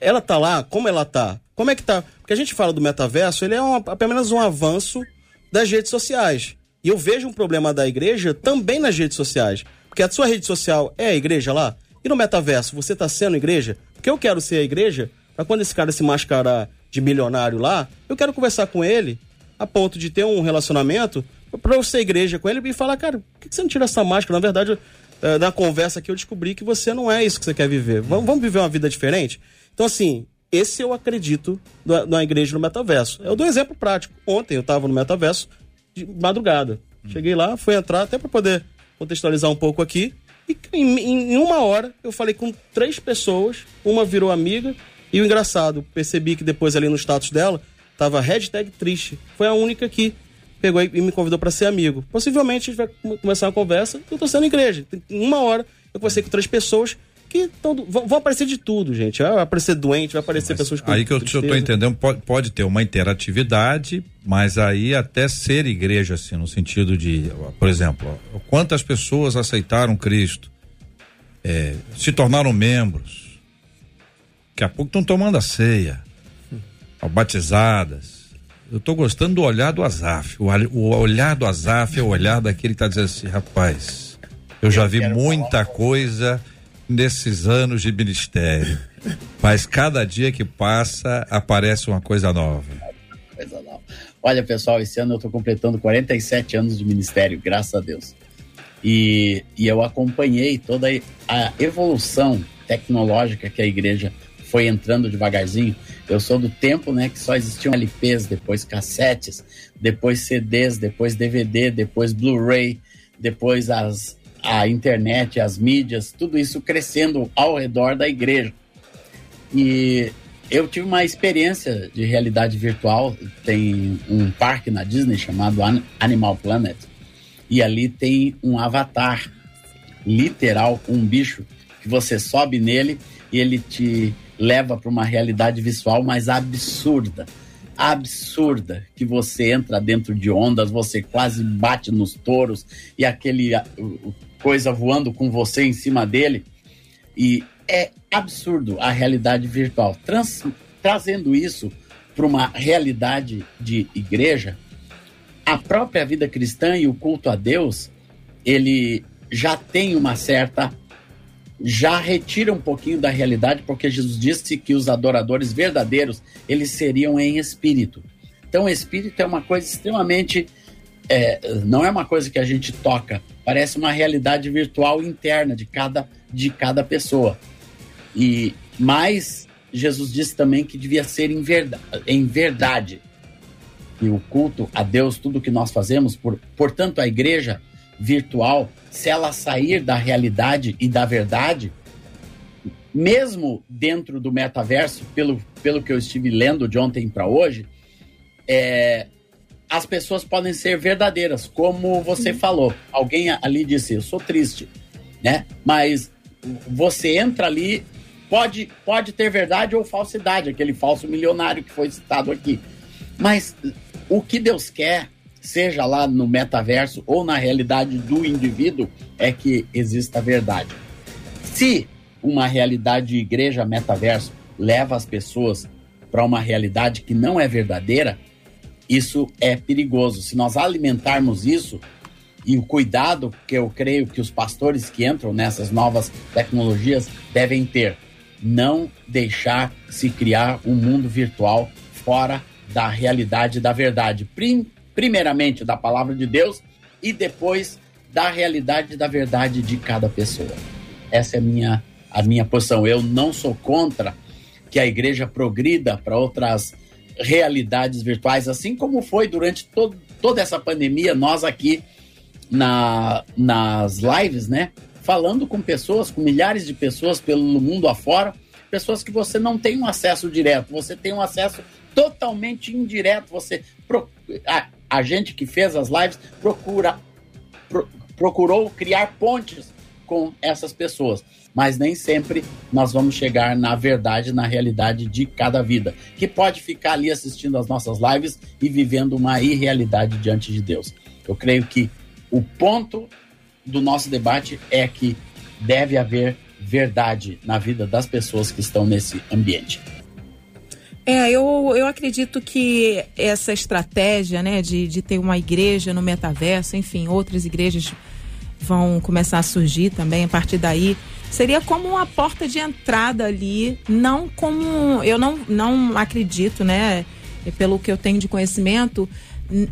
[SPEAKER 5] ela tá lá, como ela tá? Como é que tá? Porque a gente fala do metaverso, ele é um, apenas um avanço das redes sociais. E eu vejo um problema da igreja também nas redes sociais. Porque a sua rede social é a igreja lá? E no metaverso, você tá sendo igreja? Porque eu quero ser a igreja, pra quando esse cara se mascarar de milionário lá, eu quero conversar com ele a ponto de ter um relacionamento pra eu ser igreja com ele e falar, cara, por que que você não tira essa máscara? Na verdade, eh, na conversa aqui eu descobri que você não é isso que você quer viver. Vamos, viver uma vida diferente? Então, assim, esse eu acredito da, da igreja no metaverso. Eu dou um exemplo prático. Ontem eu estava no metaverso de madrugada. Cheguei lá, fui entrar até para poder contextualizar um pouco aqui. E em, em uma hora eu falei com três pessoas, uma virou amiga, e o engraçado, percebi que depois ali no status dela tava hashtag triste. Foi a única que pegou e me convidou para ser amigo. Possivelmente a gente vai come- começar uma conversa eu tô sendo igreja. Em uma hora eu conversei com três pessoas que tão, vão, vão aparecer de tudo, gente. Vai aparecer doente, vai aparecer pessoas com
[SPEAKER 1] Aí que eu,
[SPEAKER 5] tristeza.
[SPEAKER 1] entendendo, pode, pode ter uma interatividade, mas aí até ser igreja, assim, no sentido de, por exemplo, quantas pessoas aceitaram Cristo, é, se tornaram membros, daqui a pouco estão tomando a ceia, ó, batizadas. Eu tô gostando do olhar do Azaf. O, o olhar do Azaf é o olhar daquele que tá dizendo assim, rapaz, Eu já vi muita coisa nesses anos de ministério. Mas cada dia que passa, aparece uma coisa nova.
[SPEAKER 4] Coisa nova. Olha, pessoal, esse ano eu estou completando 47 anos de ministério, graças a Deus. E, e eu acompanhei toda a evolução tecnológica que a igreja foi entrando devagarzinho. Eu sou do tempo, né, que só existiam LPs, depois cassetes, depois CDs, depois DVD, depois Blu-ray, depois as, a internet, as mídias, tudo isso crescendo ao redor da igreja. E eu tive uma experiência de realidade virtual. Tem um parque na Disney chamado Animal Planet. E ali tem um avatar, literal, um bicho, que você sobe nele e ele te leva para uma realidade visual mais absurda. Absurda, que você entra dentro de ondas, você quase bate nos touros e aquele coisa voando com você em cima dele. E é absurdo a realidade virtual. Trans, trazendo isso para uma realidade de igreja, a própria vida cristã e o culto a Deus, ele já tem uma certa já retira um pouquinho da realidade, porque Jesus disse que os adoradores verdadeiros, eles seriam em espírito. Então, espírito é uma coisa extremamente é, não é uma coisa que a gente toca, parece uma realidade virtual interna de cada de cada pessoa. E mais Jesus disse também que devia ser em verdade, em verdade. E o culto a Deus, tudo que nós fazemos, por, portanto, a igreja virtual, se ela sair da realidade e da verdade, mesmo dentro do metaverso, pelo, pelo que eu estive lendo de ontem para hoje, é, as pessoas podem ser verdadeiras, como você falou. Alguém ali disse: Eu sou triste, né? Mas você entra ali Pode, pode ter verdade ou falsidade, aquele falso milionário que foi citado aqui. Mas o que Deus quer, seja lá no metaverso ou na realidade do indivíduo, é que exista verdade. Se uma realidade de igreja metaverso leva as pessoas para uma realidade que não é verdadeira, isso é perigoso. Se nós alimentarmos isso, e o cuidado que eu creio que os pastores que entram nessas novas tecnologias devem ter não deixar se criar um mundo virtual fora da realidade da verdade. Prim, primeiramente da palavra de Deus e depois da realidade da verdade de cada pessoa. Essa é a minha, a minha posição. Eu não sou contra que a igreja progrida para outras realidades virtuais, assim como foi durante toda essa pandemia, nós aqui na, nas lives, né? falando com pessoas, com milhares de pessoas pelo mundo afora, pessoas que você não tem um acesso direto, você tem um acesso totalmente indireto. Você a, a gente que fez as lives procura pro, procurou criar pontes com essas pessoas, mas nem sempre nós vamos chegar na verdade, na realidade de cada vida, que pode ficar ali assistindo as nossas lives e vivendo uma irrealidade diante de Deus. Eu creio que o ponto do nosso debate é que deve haver verdade na vida das pessoas que estão nesse ambiente.
[SPEAKER 3] É, eu, eu acredito que essa estratégia, né, de, de ter uma igreja no metaverso, enfim, outras igrejas vão começar a surgir também a partir daí, seria como uma porta de entrada ali, não como, eu não, não acredito, né, pelo que eu tenho de conhecimento,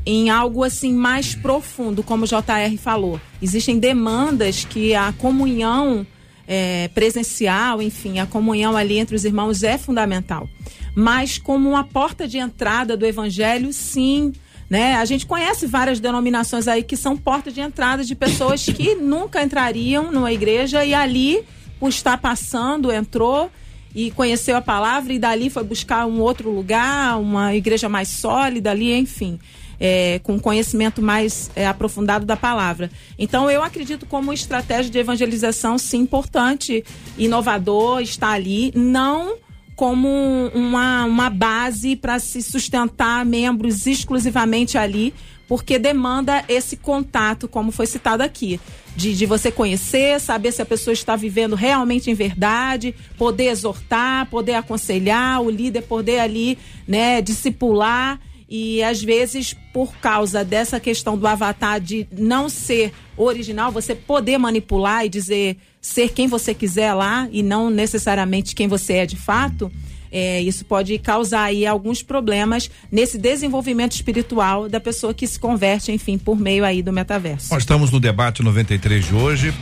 [SPEAKER 3] em algo assim mais profundo, como o JR falou. Existem demandas que a comunhão é, presencial, enfim, a comunhão ali entre os irmãos é fundamental. Mas como uma porta de entrada do evangelho, sim. Né? A gente conhece várias denominações aí que são portas de entrada de pessoas que nunca entrariam numa igreja e ali, por estar passando, entrou e conheceu a palavra e dali foi buscar um outro lugar, uma igreja mais sólida ali, enfim é, com conhecimento mais é, aprofundado da palavra. Então, eu acredito como estratégia de evangelização, sim, importante, inovador, está ali, não como uma, uma base para se sustentar membros exclusivamente ali, porque demanda esse contato, como foi citado aqui, de, de você conhecer, saber se a pessoa está vivendo realmente em verdade, poder exortar, poder aconselhar, o líder poder ali, né, discipular E às vezes, por causa dessa questão do avatar de não ser original, você poder manipular e dizer ser quem você quiser lá e não necessariamente quem você é de fato, é, isso pode causar aí alguns problemas nesse desenvolvimento espiritual da pessoa que se converte, enfim, por meio aí do metaverso.
[SPEAKER 1] Nós estamos no debate 93 de hoje.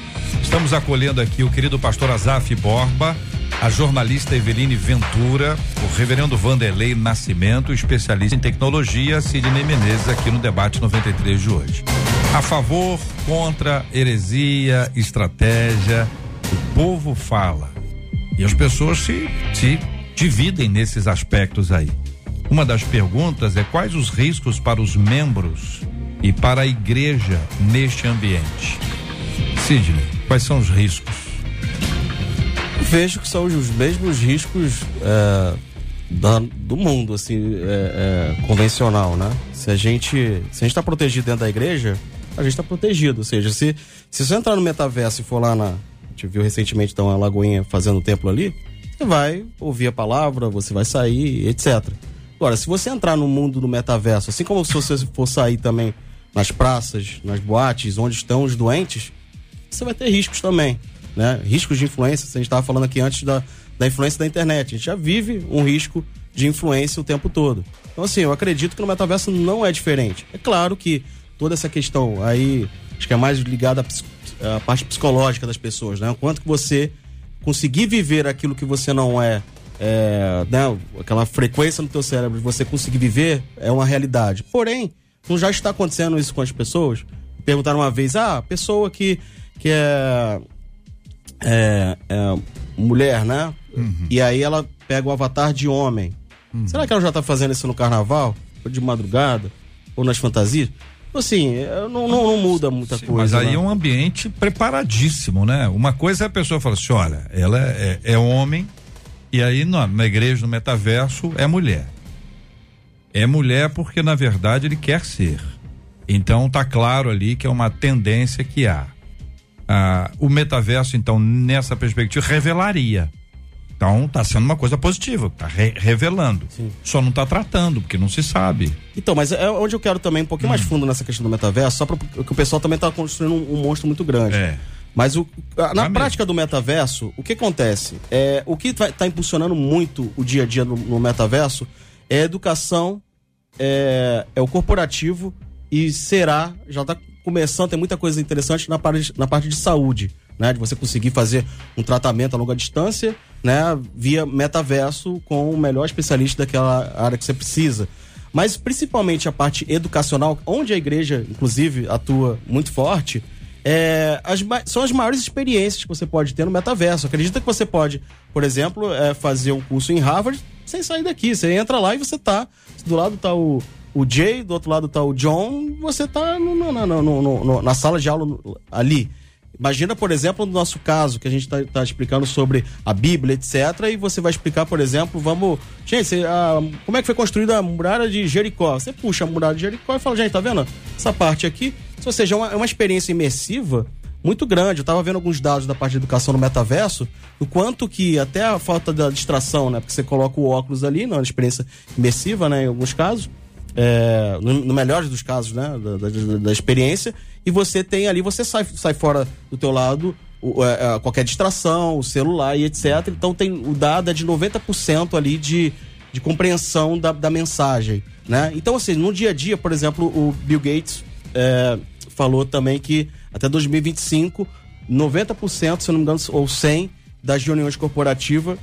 [SPEAKER 1] Estamos acolhendo aqui o querido pastor Azaf Borba, a jornalista Eveline Ventura, o reverendo Vanderlei Nascimento, especialista em tecnologia, Sidney Menezes, aqui no debate 93 de hoje. A favor, contra, heresia, estratégia, o povo fala. E as pessoas se, se dividem nesses aspectos aí. Uma das perguntas é quais os riscos para os membros e para a igreja neste ambiente. Sidney, quais são os riscos?
[SPEAKER 5] Vejo que são os mesmos riscos é, da- do mundo, assim, é, é, convencional, né? Se a gente se a gente está protegido dentro da igreja, a gente está protegido. Ou seja, se, se você entrar no metaverso e for lá na. A gente viu recentemente então a Lagoinha fazendo o templo ali, você vai ouvir a palavra, você vai sair, etc. Agora, se você entrar no mundo do metaverso, assim como se você for sair também nas praças, nas boates, onde estão os doentes, você vai ter riscos também, né? Riscos de influência, a gente estava falando aqui antes da, da influência da internet. A gente já vive um risco de influência o tempo todo. Então, assim, eu acredito que no metaverso não é diferente. É claro que toda essa questão aí, acho que é mais ligada à, à parte psicológica das pessoas, né? O quanto que você conseguir viver aquilo que você não é, é, né? aquela frequência no teu cérebro de você conseguir viver é uma realidade. Porém, não já está acontecendo isso com as pessoas? Perguntaram uma vez, ah, pessoa que, que é, é, é mulher, né? E aí ela pega o avatar de homem. Será que ela já tá fazendo isso no carnaval? Ou de madrugada? Ou nas fantasias? Assim, é, não, não, não muda muita
[SPEAKER 1] Sim,
[SPEAKER 5] coisa.
[SPEAKER 1] mas aí
[SPEAKER 5] né?
[SPEAKER 1] é um ambiente preparadíssimo, né? Uma coisa é a pessoa falar assim: olha, ela é, é homem, e aí na, na igreja, no metaverso, é mulher. É mulher porque, na verdade, ele quer ser. Então tá claro ali que é uma tendência que há. Ah, o metaverso, então, nessa perspectiva, revelaria. Então tá sendo uma coisa positiva, tá re- revelando. Só não tá tratando, porque não se sabe.
[SPEAKER 5] Então, mas é onde eu quero também um pouquinho
[SPEAKER 1] Hum.
[SPEAKER 5] mais fundo nessa questão do metaverso, só porque o pessoal também tá construindo um, um monstro muito grande.
[SPEAKER 1] É.
[SPEAKER 5] Mas o, na
[SPEAKER 1] mesmo.
[SPEAKER 5] prática do metaverso, o que acontece? É, o que está impulsionando muito o dia a dia no, no metaverso é a educação, é, é o corporativo e será, já está começando, tem muita coisa interessante na parte, na parte de saúde, né? De você conseguir fazer um tratamento a longa distância, né? Via metaverso com o melhor especialista daquela área que você precisa. Mas principalmente a parte educacional, onde a igreja, inclusive, atua muito forte, é, as são as maiores experiências que você pode ter no metaverso. Acredita que você pode, por exemplo, é, fazer um curso em Harvard sem sair daqui. Você entra lá e você tá. Do lado tá o, o Jay, do outro lado tá o John, você tá no- no- no- na sala de aula ali. Imagina, por exemplo, no nosso caso, que a gente está explicando sobre a Bíblia, etc. E você vai explicar, por exemplo, vamos. Gente, a- como é que foi construída a muralha de Jericó? Você puxa a muralha de Jericó e fala, gente, tá vendo? Essa parte aqui. Ou seja, é uma, é uma experiência imersiva muito grande. Eu estava vendo alguns dados da parte de educação no metaverso, o quanto que até a falta da distração, né? Porque você coloca o óculos ali, na experiência imersiva, né? Em alguns casos é, no, no melhor dos casos, né, da, da- da experiência, e você tem ali, você sai, sai fora do teu lado o- é, é, qualquer distração, o celular e etc. Então tem o dado é de 90% ali de, de compreensão da, da mensagem, né? Então, assim, no dia a dia, por exemplo, o Bill Gates é, falou também que até 2025, 90%, se não me engano, ou 100% das reuniões corporativas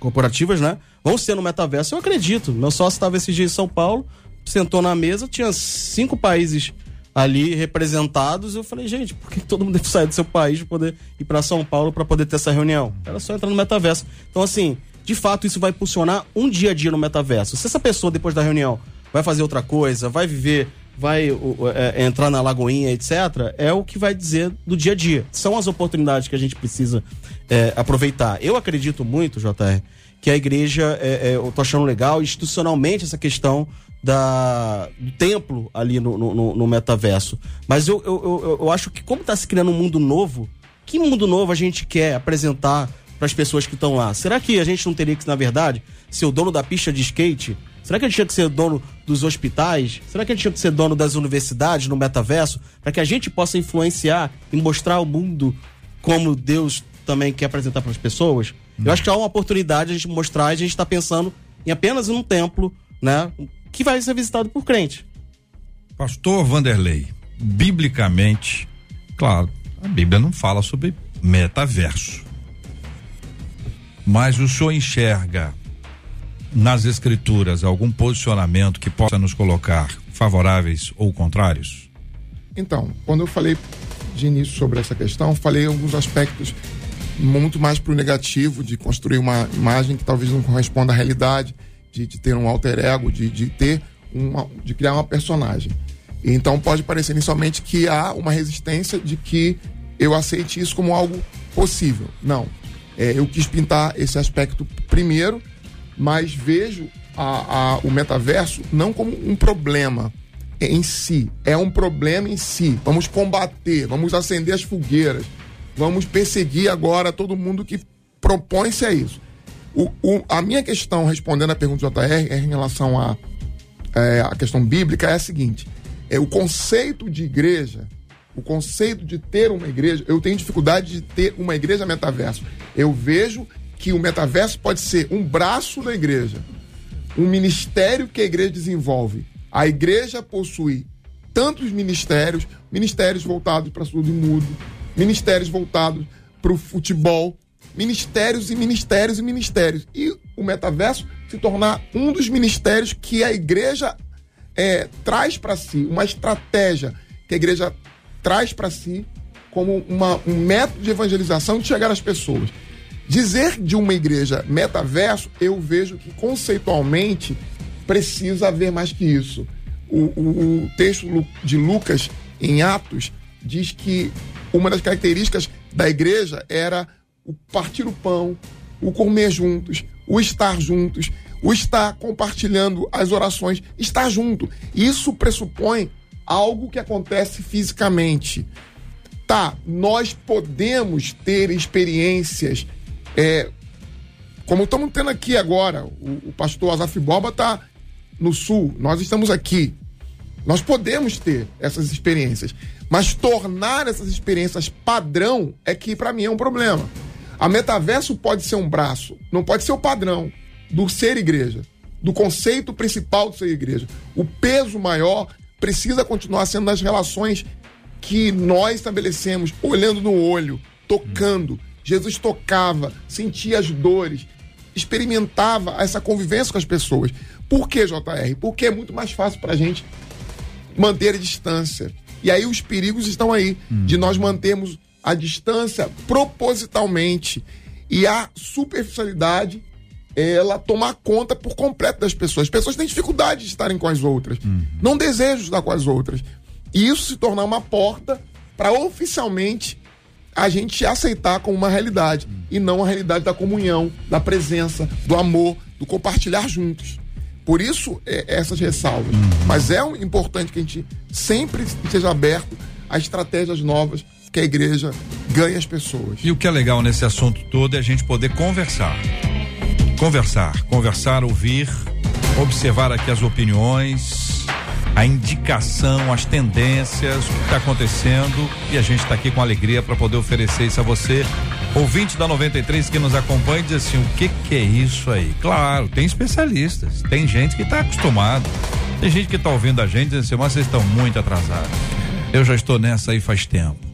[SPEAKER 5] corporativas, né? Vão ser no metaverso. Eu acredito. Meu sócio estava esse dia em São Paulo, sentou na mesa, tinha cinco países ali representados. Eu falei, gente, por que todo mundo deve sair do seu país para poder ir para São Paulo para poder ter essa reunião? Era só entrar no metaverso. Então, assim, de fato, isso vai impulsionar um dia a dia no metaverso. Se essa pessoa, depois da reunião, vai fazer outra coisa, vai viver, vai o- é, entrar na lagoinha, etc., é o que vai dizer do dia a dia. São as oportunidades que a gente precisa é, aproveitar. Eu acredito muito, JR, que a igreja, é, é, eu tô achando legal, institucionalmente, essa questão da, do templo ali no, no- no, metaverso. Mas eu, eu, eu, eu acho que, como está se criando um mundo novo, que mundo novo a gente quer apresentar para as pessoas que estão lá. Será que a gente não teria que, na verdade, ser o dono da pista de skate? Será que a gente tinha que ser dono dos hospitais? Será que a gente tinha que ser dono das universidades no metaverso? Para que a gente possa influenciar e mostrar ao mundo como Deus também quer apresentar para as pessoas? Eu acho que há uma oportunidade de a gente mostrar, a gente está pensando em apenas um templo, né? Que vai ser visitado por crente.
[SPEAKER 1] Pastor Vanderlei, biblicamente, claro, a Bíblia não fala sobre metaverso. Mas o senhor enxerga nas escrituras algum posicionamento que possa nos colocar favoráveis ou contrários?
[SPEAKER 2] Então, quando eu falei de início sobre essa questão, falei alguns aspectos muito mais para o negativo, de construir uma imagem que talvez não corresponda à realidade, de, de ter um alter ego, de, de ter uma, de criar uma personagem. Então pode parecer inicialmente que há uma resistência de que eu aceite isso como algo possível. Não. É, eu quis pintar esse aspecto primeiro, mas vejo a, a, o metaverso não como um problema em si, é um problema em si. Vamos combater, vamos acender as fogueiras, vamos perseguir agora todo mundo que propõe-se a isso. O, o, a minha questão, respondendo a pergunta do JR, é em relação à é, a questão bíblica, é a seguinte: é o conceito de igreja, o conceito de ter uma igreja, eu tenho dificuldade de ter uma igreja metaverso. Eu vejo que o metaverso pode ser um braço da igreja, um ministério que a igreja desenvolve. A igreja possui tantos ministérios, ministérios voltados para surdo e mudo, ministérios voltados para o futebol, ministérios e ministérios e ministérios. E o metaverso se tornar um dos ministérios que a igreja é, traz para si, uma estratégia que a igreja traz para si como uma, um método de evangelização de chegar às pessoas. Dizer de uma igreja metaverso, eu vejo que conceitualmente precisa haver mais que isso. O, o, o texto de Lucas, em Atos, diz que uma das características da igreja era o partir o pão, o comer juntos, o estar juntos, o estar compartilhando as orações, estar junto. Isso pressupõe algo que acontece fisicamente. Tá, nós podemos ter experiências, é, como estamos tendo aqui agora. O, o pastor Azaf Boba está no sul, nós estamos aqui. Nós podemos ter essas experiências, mas tornar essas experiências padrão é que para mim é um problema. A metaverso pode ser um braço, não pode ser o padrão do ser igreja, do conceito principal do ser igreja. O peso maior precisa continuar sendo nas relações que nós estabelecemos, olhando no olho, tocando. Jesus tocava, sentia as dores, experimentava essa convivência com as pessoas. Por que, JR? Porque é muito mais fácil para a gente manter a distância. E aí os perigos estão aí, hum. de nós mantermos a distância propositalmente. E a superficialidade, ela tomar conta por completo das pessoas. As pessoas têm dificuldade de estarem com as outras. Uhum. Não desejam estar com as outras. E isso se tornar uma porta para oficialmente a gente aceitar como uma realidade. Uhum. E não a realidade da comunhão, da presença, do amor, do compartilhar juntos. Por isso, é, essas ressalvas. Uhum. Mas é importante que a gente sempre esteja aberto a estratégias novas que a igreja ganhe as pessoas.
[SPEAKER 1] E o que é legal nesse assunto todo é a gente poder conversar. Conversar, conversar, ouvir, observar aqui as opiniões, a indicação, as tendências, o que está acontecendo e a gente está aqui com alegria para poder oferecer isso a você Ouvinte da 93 que nos acompanha diz assim: o que, que é isso aí? Claro, tem especialistas, tem gente que está acostumado, tem gente que está ouvindo a gente diz assim: mas vocês estão muito atrasados. Eu já estou nessa aí faz tempo.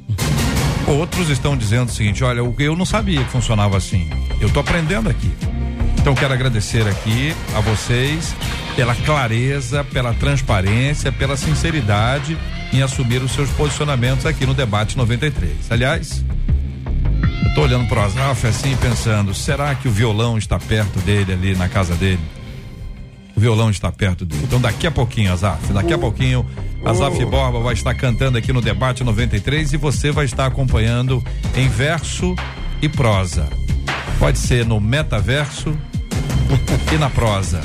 [SPEAKER 1] Outros estão dizendo o seguinte: olha, eu não sabia que funcionava assim. Eu estou aprendendo aqui. Então quero agradecer aqui a vocês pela clareza, pela transparência, pela sinceridade em assumir os seus posicionamentos aqui no debate 93. Aliás, eu tô olhando pro Azaf assim pensando, será que o violão está perto dele ali na casa dele? O violão está perto dele. Então daqui a pouquinho, Azaf, daqui a pouquinho, Azaf Borba vai estar cantando aqui no debate 93 e você vai estar acompanhando em verso e prosa. Pode ser no metaverso e na prosa.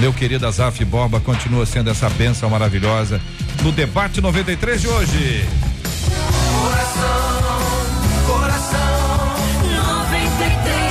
[SPEAKER 1] Meu querido Azaf Borba continua sendo essa benção maravilhosa no debate 93 de hoje.
[SPEAKER 6] Coração, coração, 93.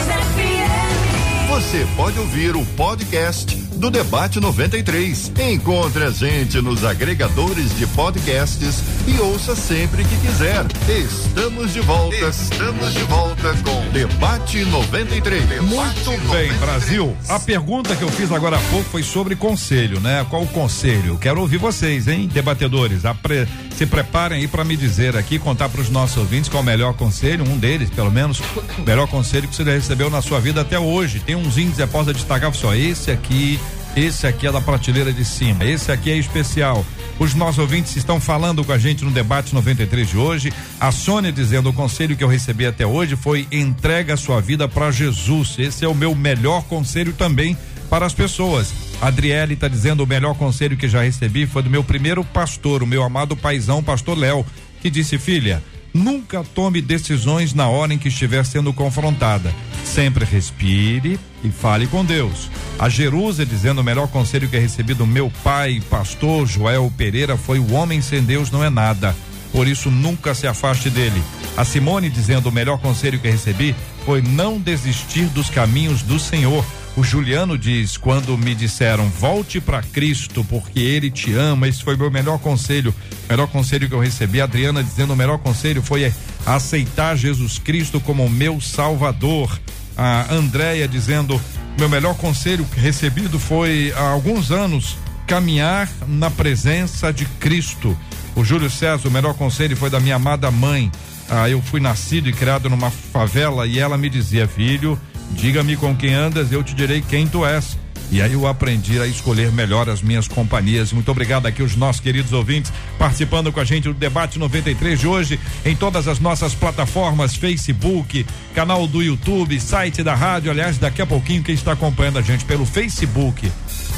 [SPEAKER 7] você pode ouvir o podcast do Debate 93. Encontre a gente nos agregadores de podcasts e ouça sempre que quiser. Estamos de volta. Estamos de volta com Debate 93. Debate
[SPEAKER 1] Muito bem,
[SPEAKER 7] 93.
[SPEAKER 1] Brasil. A pergunta que eu fiz agora há pouco foi sobre conselho, né? Qual o conselho? Quero ouvir vocês, hein, debatedores. Apre- Se preparem aí para me dizer aqui, contar para os nossos ouvintes qual o melhor conselho, um deles, pelo menos, o melhor conselho que você recebeu na sua vida até hoje. Tem uns índices, você possa destacar, só esse aqui, esse aqui é da prateleira de cima, esse aqui é especial. Os nossos ouvintes estão falando com a gente no debate 93 de hoje. A Sônia dizendo o conselho que eu recebi até hoje foi entrega a sua vida para Jesus. Esse é o meu melhor conselho também para as pessoas. Adriele está dizendo o melhor conselho que já recebi foi do meu primeiro pastor, o meu amado paizão, pastor Léo, que disse: "Filha, nunca tome decisões na hora em que estiver sendo confrontada. Sempre respire e fale com Deus. A Jerusa dizendo o melhor conselho que recebi do meu pai, pastor Joel Pereira, foi o homem sem Deus não é nada. Por isso nunca se afaste dele. A Simone dizendo o melhor conselho que recebi foi não desistir dos caminhos do Senhor. O Juliano diz: quando me disseram volte para Cristo porque Ele te ama, esse foi meu melhor conselho. O melhor conselho que eu recebi. A Adriana dizendo o melhor conselho foi aceitar Jesus Cristo como meu Salvador. A Andréia dizendo meu melhor conselho recebido foi há alguns anos caminhar na presença de Cristo. O Júlio César, o melhor conselho foi da minha amada mãe. Ah, eu fui nascido e criado numa favela e ela me dizia, filho, diga-me com quem andas, eu te direi quem tu és. E aí eu aprendi a escolher melhor as minhas companhias. Muito obrigado aqui os nossos queridos ouvintes participando com a gente do debate 93 de hoje em todas as nossas plataformas, Facebook, canal do YouTube, site da rádio. Aliás, daqui a pouquinho quem está acompanhando a gente pelo Facebook,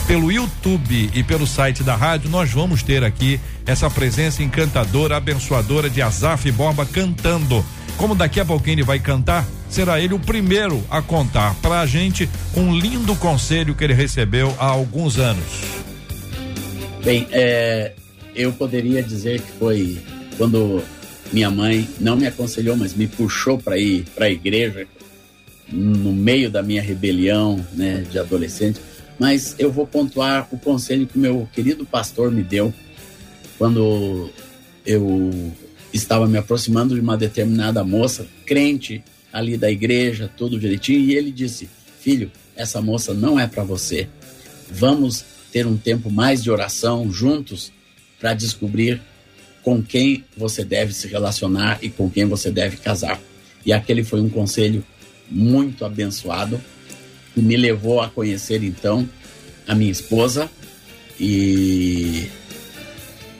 [SPEAKER 1] pelo YouTube e pelo site da rádio, nós vamos ter aqui essa presença encantadora, abençoadora de Azaf Borba cantando. Como daqui a pouquinho ele vai cantar, será ele o primeiro a contar para a gente um lindo conselho que ele recebeu há alguns anos.
[SPEAKER 4] Bem, é, eu poderia dizer que foi quando minha mãe não me aconselhou, mas me puxou para ir para a igreja no meio da minha rebelião, né, de adolescente. Mas eu vou pontuar o conselho que meu querido pastor me deu quando eu estava me aproximando de uma determinada moça, crente ali da igreja, tudo direitinho, e ele disse: "Filho, essa moça não é para você. Vamos ter um tempo mais de oração juntos para descobrir com quem você deve se relacionar e com quem você deve casar. E aquele foi um conselho muito abençoado que me levou a conhecer então a minha esposa e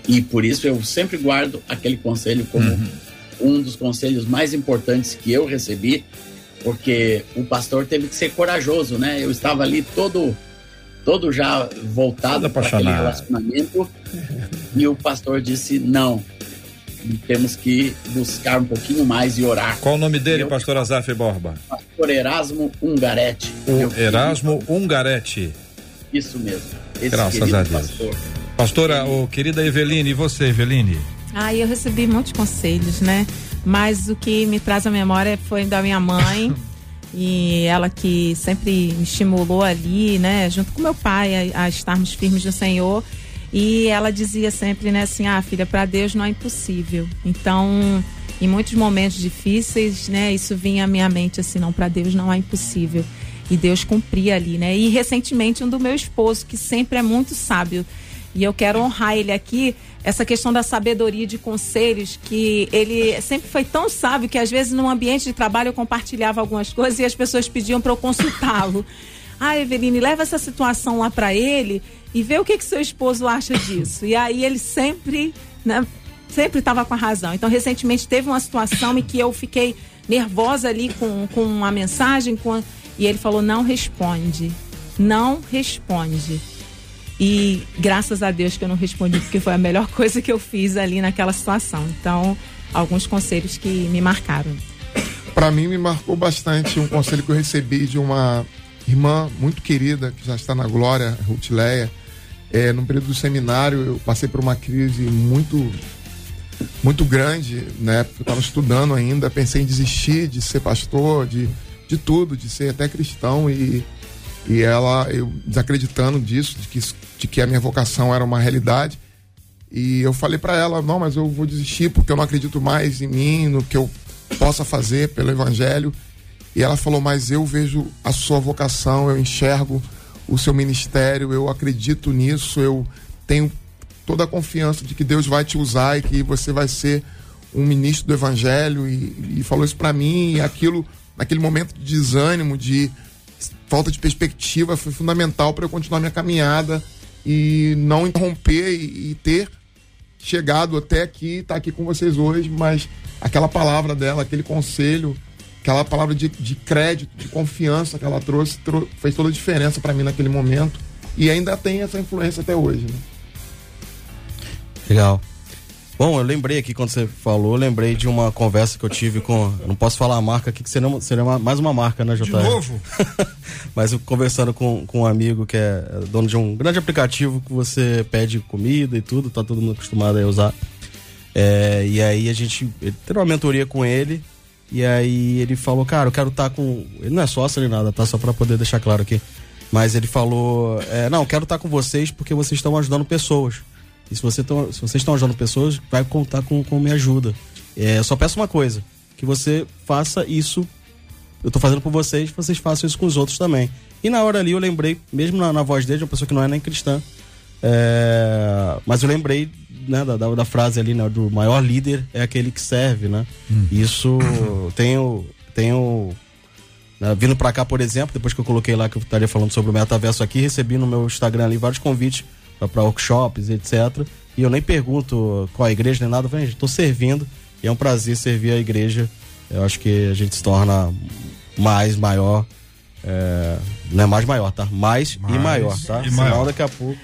[SPEAKER 4] e por isso eu sempre guardo aquele conselho como um dos conselhos mais importantes que eu recebi, porque o pastor teve que ser corajoso, né? Eu estava ali todo todo já voltado para aquele relacionamento e o pastor disse não. Temos que buscar um pouquinho mais e orar.
[SPEAKER 1] Qual o nome dele,
[SPEAKER 4] Eu-
[SPEAKER 1] pastor Azaf Borba?
[SPEAKER 4] Pastor Erasmo Ungaretti.
[SPEAKER 1] O
[SPEAKER 4] querido
[SPEAKER 1] Erasmo Ungaretti.
[SPEAKER 4] Isso mesmo. Esse
[SPEAKER 1] Graças
[SPEAKER 4] querido
[SPEAKER 1] a Deus.
[SPEAKER 4] pastor.
[SPEAKER 1] Pastora, ô, querida Eveline, e você, Eveline?
[SPEAKER 3] Ah, eu recebi muitos conselhos, né? Mas o que me traz à memória foi da minha mãe. e ela que sempre me estimulou ali, né? Junto com meu pai, a, a estarmos firmes no Senhor. E ela dizia sempre, né, assim, ah, filha, para Deus não é impossível. Então, em muitos momentos difíceis, né, isso vinha à minha mente assim, não, para Deus não é impossível. E Deus cumpria ali, né? E recentemente um do meu esposo, que sempre é muito sábio. E eu quero honrar ele aqui, essa questão da sabedoria de conselhos, que ele sempre foi tão sábio que às vezes num ambiente de trabalho eu compartilhava algumas coisas e as pessoas pediam para eu consultá-lo. Ah, Eveline, leva essa situação lá para ele e vê o que que seu esposo acha disso. E aí ele sempre, né, sempre estava com a razão. Então, recentemente teve uma situação em que eu fiquei nervosa ali com, com uma mensagem com, e ele falou: não responde. Não responde. E graças a Deus que eu não respondi, porque foi a melhor coisa que eu fiz ali naquela situação. Então, alguns conselhos que me marcaram.
[SPEAKER 2] Para mim, me marcou bastante um conselho que eu recebi de uma irmã muito querida, que já está na glória, Ruth Leia. É, no período do seminário, eu passei por uma crise muito muito grande, né? Porque eu estava estudando ainda, pensei em desistir de ser pastor, de, de tudo, de ser até cristão. E E ela, eu desacreditando disso, de que, de que a minha vocação era uma realidade. E eu falei para ela: não, mas eu vou desistir porque eu não acredito mais em mim, no que eu possa fazer pelo Evangelho. E ela falou: mas eu vejo a sua vocação, eu enxergo o seu ministério, eu acredito nisso, eu tenho toda a confiança de que Deus vai te usar e que você vai ser um ministro do Evangelho. E, e falou isso para mim, e aquilo, naquele momento de desânimo, de falta de perspectiva, foi fundamental para eu continuar minha caminhada e não interromper e, e ter chegado até aqui, estar aqui com vocês hoje, mas aquela palavra dela, aquele conselho, aquela palavra de, de crédito, de confiança que ela trouxe, trou- fez toda a diferença para mim naquele momento e ainda tem essa influência até hoje. Né?
[SPEAKER 5] Legal. Bom, eu lembrei aqui quando você falou, eu lembrei de uma conversa que eu tive com. Eu não posso falar a marca aqui, que seria, uma- seria uma- mais uma marca, né, JR?
[SPEAKER 1] De novo?
[SPEAKER 5] Mas eu conversando com, com um amigo que é dono de um grande aplicativo que você pede comida e tudo, tá todo mundo acostumado a usar. É, e aí a gente teve uma mentoria com ele. E aí ele falou, cara, eu quero estar com. Ele não é sócio nem nada, tá? Só pra poder deixar claro aqui. Mas ele falou, é, não, quero estar com vocês porque vocês estão ajudando pessoas. E se, você tão, se vocês estão ajudando pessoas, vai contar com, com minha ajuda. É, eu só peço uma coisa: que você faça isso. Eu tô fazendo por vocês, vocês façam isso com os outros também. E na hora ali eu lembrei, mesmo na, na voz dele, de uma pessoa que não é nem cristã, é, mas eu lembrei né, da, da, da frase ali, né, do maior líder é aquele que serve, né? Isso tenho, tenho né, vindo pra cá, por exemplo, depois que eu coloquei lá que eu estaria falando sobre o metaverso aqui, recebi no meu Instagram ali vários convites pra- pra workshops, etc. E eu nem pergunto qual a igreja nem nada, eu falei, gente, tô servindo e é um prazer servir a igreja. Eu acho que a gente se torna mais maior. é, não é mais maior, tá? Mais, e
[SPEAKER 1] Mais
[SPEAKER 5] maior, tá?
[SPEAKER 1] e maior.
[SPEAKER 5] daqui a pouco.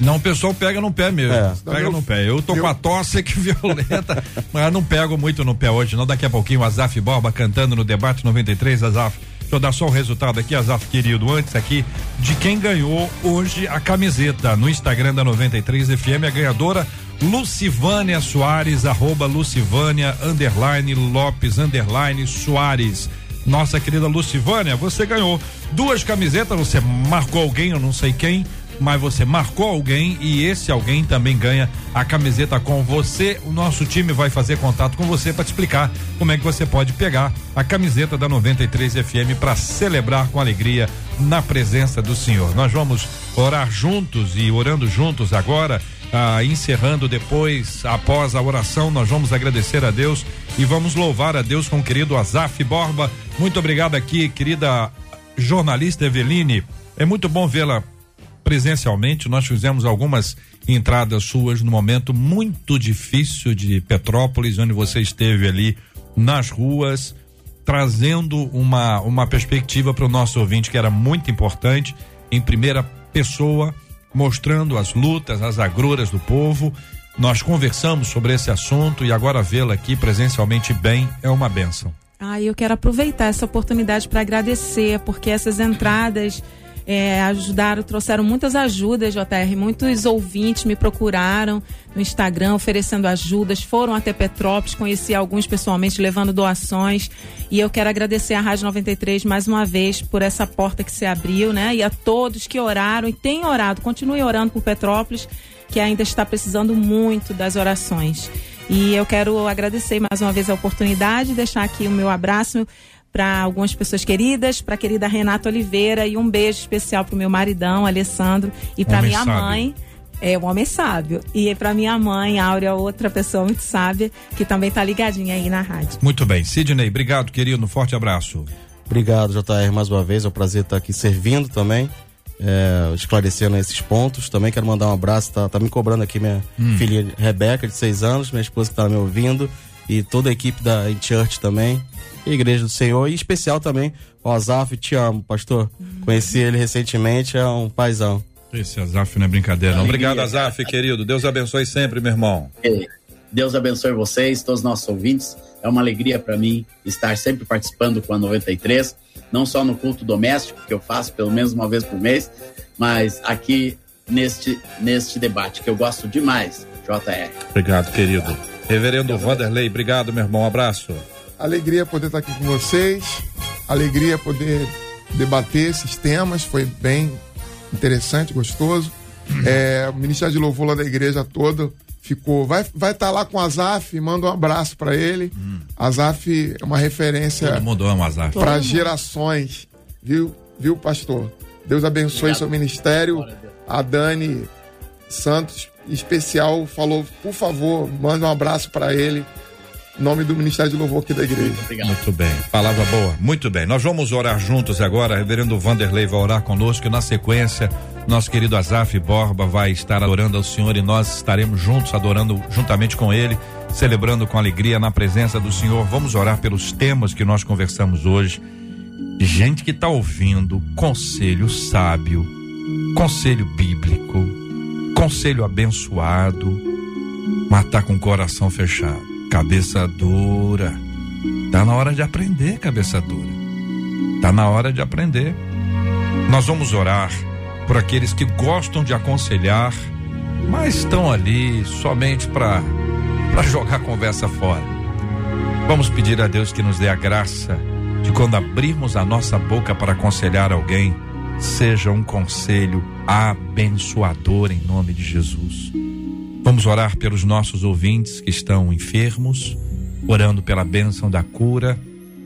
[SPEAKER 1] Não, o pessoal pega no pé mesmo.
[SPEAKER 5] É.
[SPEAKER 1] Pega no pé. Eu tô com a tosse que violenta, mas eu não pego muito no pé hoje, não. Daqui a pouquinho o Azaf Borba cantando no debate 93, Azaf. Deixa eu dar só o resultado aqui, Azaf querido, antes aqui, de quem ganhou hoje a camiseta no Instagram da 93 FM, a ganhadora Lucivânia Soares, arroba Lucivânia, underline Lopes, underline Soares. Nossa querida Lucivânia, você ganhou duas camisetas, você marcou alguém, eu não sei quem, mas você marcou alguém e esse alguém também ganha a camiseta com você. O nosso time vai fazer contato com você para te explicar como é que você pode pegar a camiseta da 93 FM para celebrar com alegria na presença do Senhor. Nós vamos orar juntos e orando juntos agora. Ah, encerrando depois, após a oração, nós vamos agradecer a Deus e vamos louvar a Deus com o querido Azaf Borba. Muito obrigado aqui, querida jornalista Eveline. É muito bom vê-la presencialmente. Nós fizemos algumas entradas suas no momento muito difícil de Petrópolis, onde você esteve ali nas ruas, trazendo uma, uma perspectiva para o nosso ouvinte que era muito importante, em primeira pessoa, mostrando as lutas, as agruras do povo. Nós conversamos sobre esse assunto e agora vê-la aqui presencialmente bem é uma benção.
[SPEAKER 3] Ah, eu quero aproveitar essa oportunidade para agradecer, porque essas entradas é, ajudaram, trouxeram muitas ajudas, JR. Muitos ouvintes me procuraram no Instagram oferecendo ajudas, foram até Petrópolis, conheci alguns pessoalmente levando doações. E eu quero agradecer à Rádio 93 mais uma vez por essa porta que se abriu, né? E a todos que oraram e têm orado, continuem orando por Petrópolis, que ainda está precisando muito das orações. E eu quero agradecer mais uma vez a oportunidade, deixar aqui o meu abraço para algumas pessoas queridas, para a querida Renata Oliveira e um beijo especial para o meu maridão, Alessandro, e para minha
[SPEAKER 1] sábio.
[SPEAKER 3] mãe. É um homem sábio. E para minha mãe, Áurea, outra pessoa muito sábia, que também está ligadinha aí na rádio.
[SPEAKER 1] Muito bem. Sidney, obrigado, querido. Um forte abraço.
[SPEAKER 5] Obrigado, JR, mais uma vez. É um prazer estar aqui servindo também, é, esclarecendo esses pontos. Também quero mandar um abraço, tá, tá me cobrando aqui minha filha Rebeca, de seis anos, minha esposa que tá me ouvindo, e toda a equipe da In Church também, Igreja do Senhor, e em especial também o Azaf, te amo, pastor. Conheci ele recentemente, é um paizão.
[SPEAKER 1] Esse Azaf não é brincadeira. não. Obrigado, Azaf, querido. Deus abençoe sempre, meu irmão.
[SPEAKER 4] E Deus abençoe vocês, todos os nossos ouvintes. É uma alegria para mim estar sempre participando com a 93, não só no culto doméstico, que eu faço pelo menos uma vez por mês, mas aqui neste, neste debate, que eu gosto demais, JR.
[SPEAKER 1] Obrigado, querido. Reverendo Vanderlei, obrigado, meu irmão. Um abraço.
[SPEAKER 2] Alegria poder estar aqui com vocês, alegria poder debater esses temas, foi bem interessante, gostoso. É, o Ministério de Louvor lá da igreja toda ficou. Vai estar vai tá lá com o Azaf, manda um abraço para ele. Azaf é uma referência
[SPEAKER 1] Todo mundo ama Azaf.
[SPEAKER 2] para gerações, viu, viu, pastor? Deus abençoe
[SPEAKER 4] Obrigado.
[SPEAKER 2] seu ministério.
[SPEAKER 4] A
[SPEAKER 2] Dani Santos, em especial, falou: por favor, manda um abraço para ele. Em nome do Ministério de Louvor aqui da igreja.
[SPEAKER 4] Obrigado.
[SPEAKER 1] Muito bem, palavra boa. Muito bem, nós vamos orar juntos agora. Reverendo Vanderlei vai orar conosco e na sequência, nosso querido Azaf Borba vai estar adorando ao Senhor e nós estaremos juntos, adorando juntamente com ele, celebrando com alegria na presença do Senhor. Vamos orar pelos temas que nós conversamos hoje. Gente que está ouvindo, conselho sábio, conselho bíblico, conselho abençoado, mas tá com o coração fechado, cabeça dura. Tá na hora de aprender, cabeça dura. Tá na hora de aprender. Nós vamos orar por aqueles que gostam de aconselhar, mas estão ali somente para para jogar a conversa fora. Vamos pedir a Deus que nos dê a graça de quando abrirmos a nossa boca para aconselhar alguém, seja um conselho abençoador em nome de Jesus. Vamos orar pelos nossos ouvintes que estão enfermos, orando pela bênção da cura,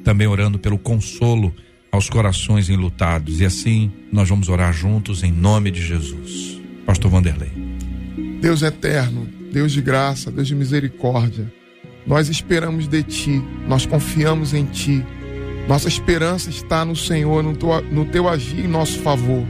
[SPEAKER 1] também orando pelo consolo aos corações enlutados. E assim nós vamos orar juntos em nome de Jesus. Pastor Vanderlei.
[SPEAKER 2] Deus eterno, Deus de graça, Deus de misericórdia, nós esperamos de Ti, nós confiamos em Ti. Nossa esperança está no Senhor, no teu, no teu agir em nosso favor.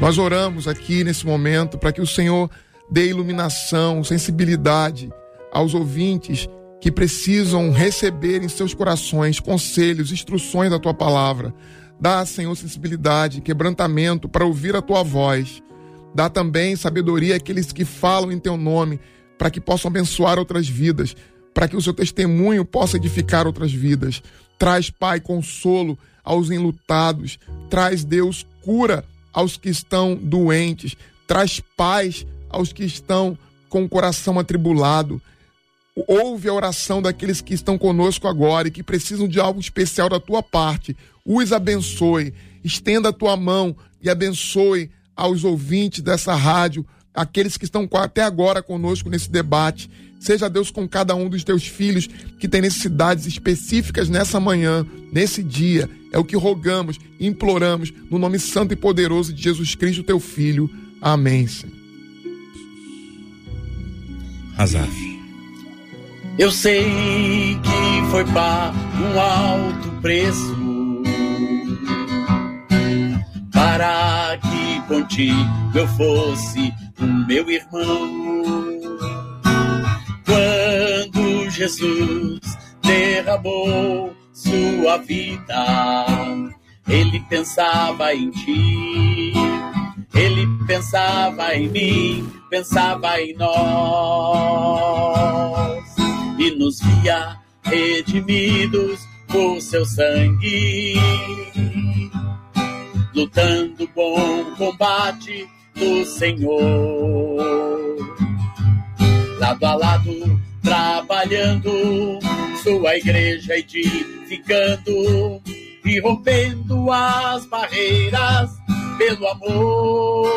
[SPEAKER 2] Nós oramos aqui nesse momento para que o Senhor dê iluminação, sensibilidade aos ouvintes que precisam receber em seus corações conselhos, instruções da tua palavra. Dá, Senhor, sensibilidade, quebrantamento para ouvir a tua voz. Dá também sabedoria àqueles que falam em teu nome, para que possam abençoar outras vidas, para que o seu testemunho possa edificar outras vidas. Traz, Pai, consolo aos enlutados. Traz, Deus, cura aos que estão doentes. Traz paz aos que estão com o coração atribulado. Ouve a oração daqueles que estão conosco agora e que precisam de algo especial da tua parte. Os abençoe. Estenda a tua mão e abençoe aos ouvintes dessa rádio, aqueles que estão até agora conosco nesse debate. Seja Deus com cada um dos teus filhos que tem necessidades específicas nessa manhã, nesse dia. É o que rogamos imploramos no nome santo e poderoso de Jesus Cristo, teu filho. Amém, Senhor.
[SPEAKER 1] Azaf.
[SPEAKER 4] Eu sei que foi pago um alto preço para que contigo eu fosse o meu irmão. Quando Jesus derramou sua vida, ele pensava em ti. Ele pensava em mim, pensava em nós. E nos via redimidos por seu sangue, lutando bom combate do Senhor, lado a lado, trabalhando sua igreja edificando e rompendo as barreiras pelo amor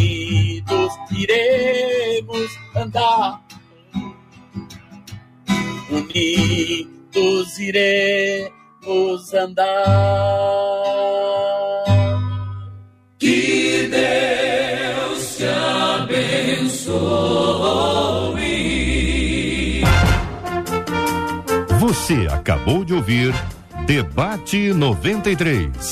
[SPEAKER 4] andar. Unidos iremos andar.
[SPEAKER 6] Que Deus te abençoe.
[SPEAKER 7] Você acabou de ouvir Debate 93.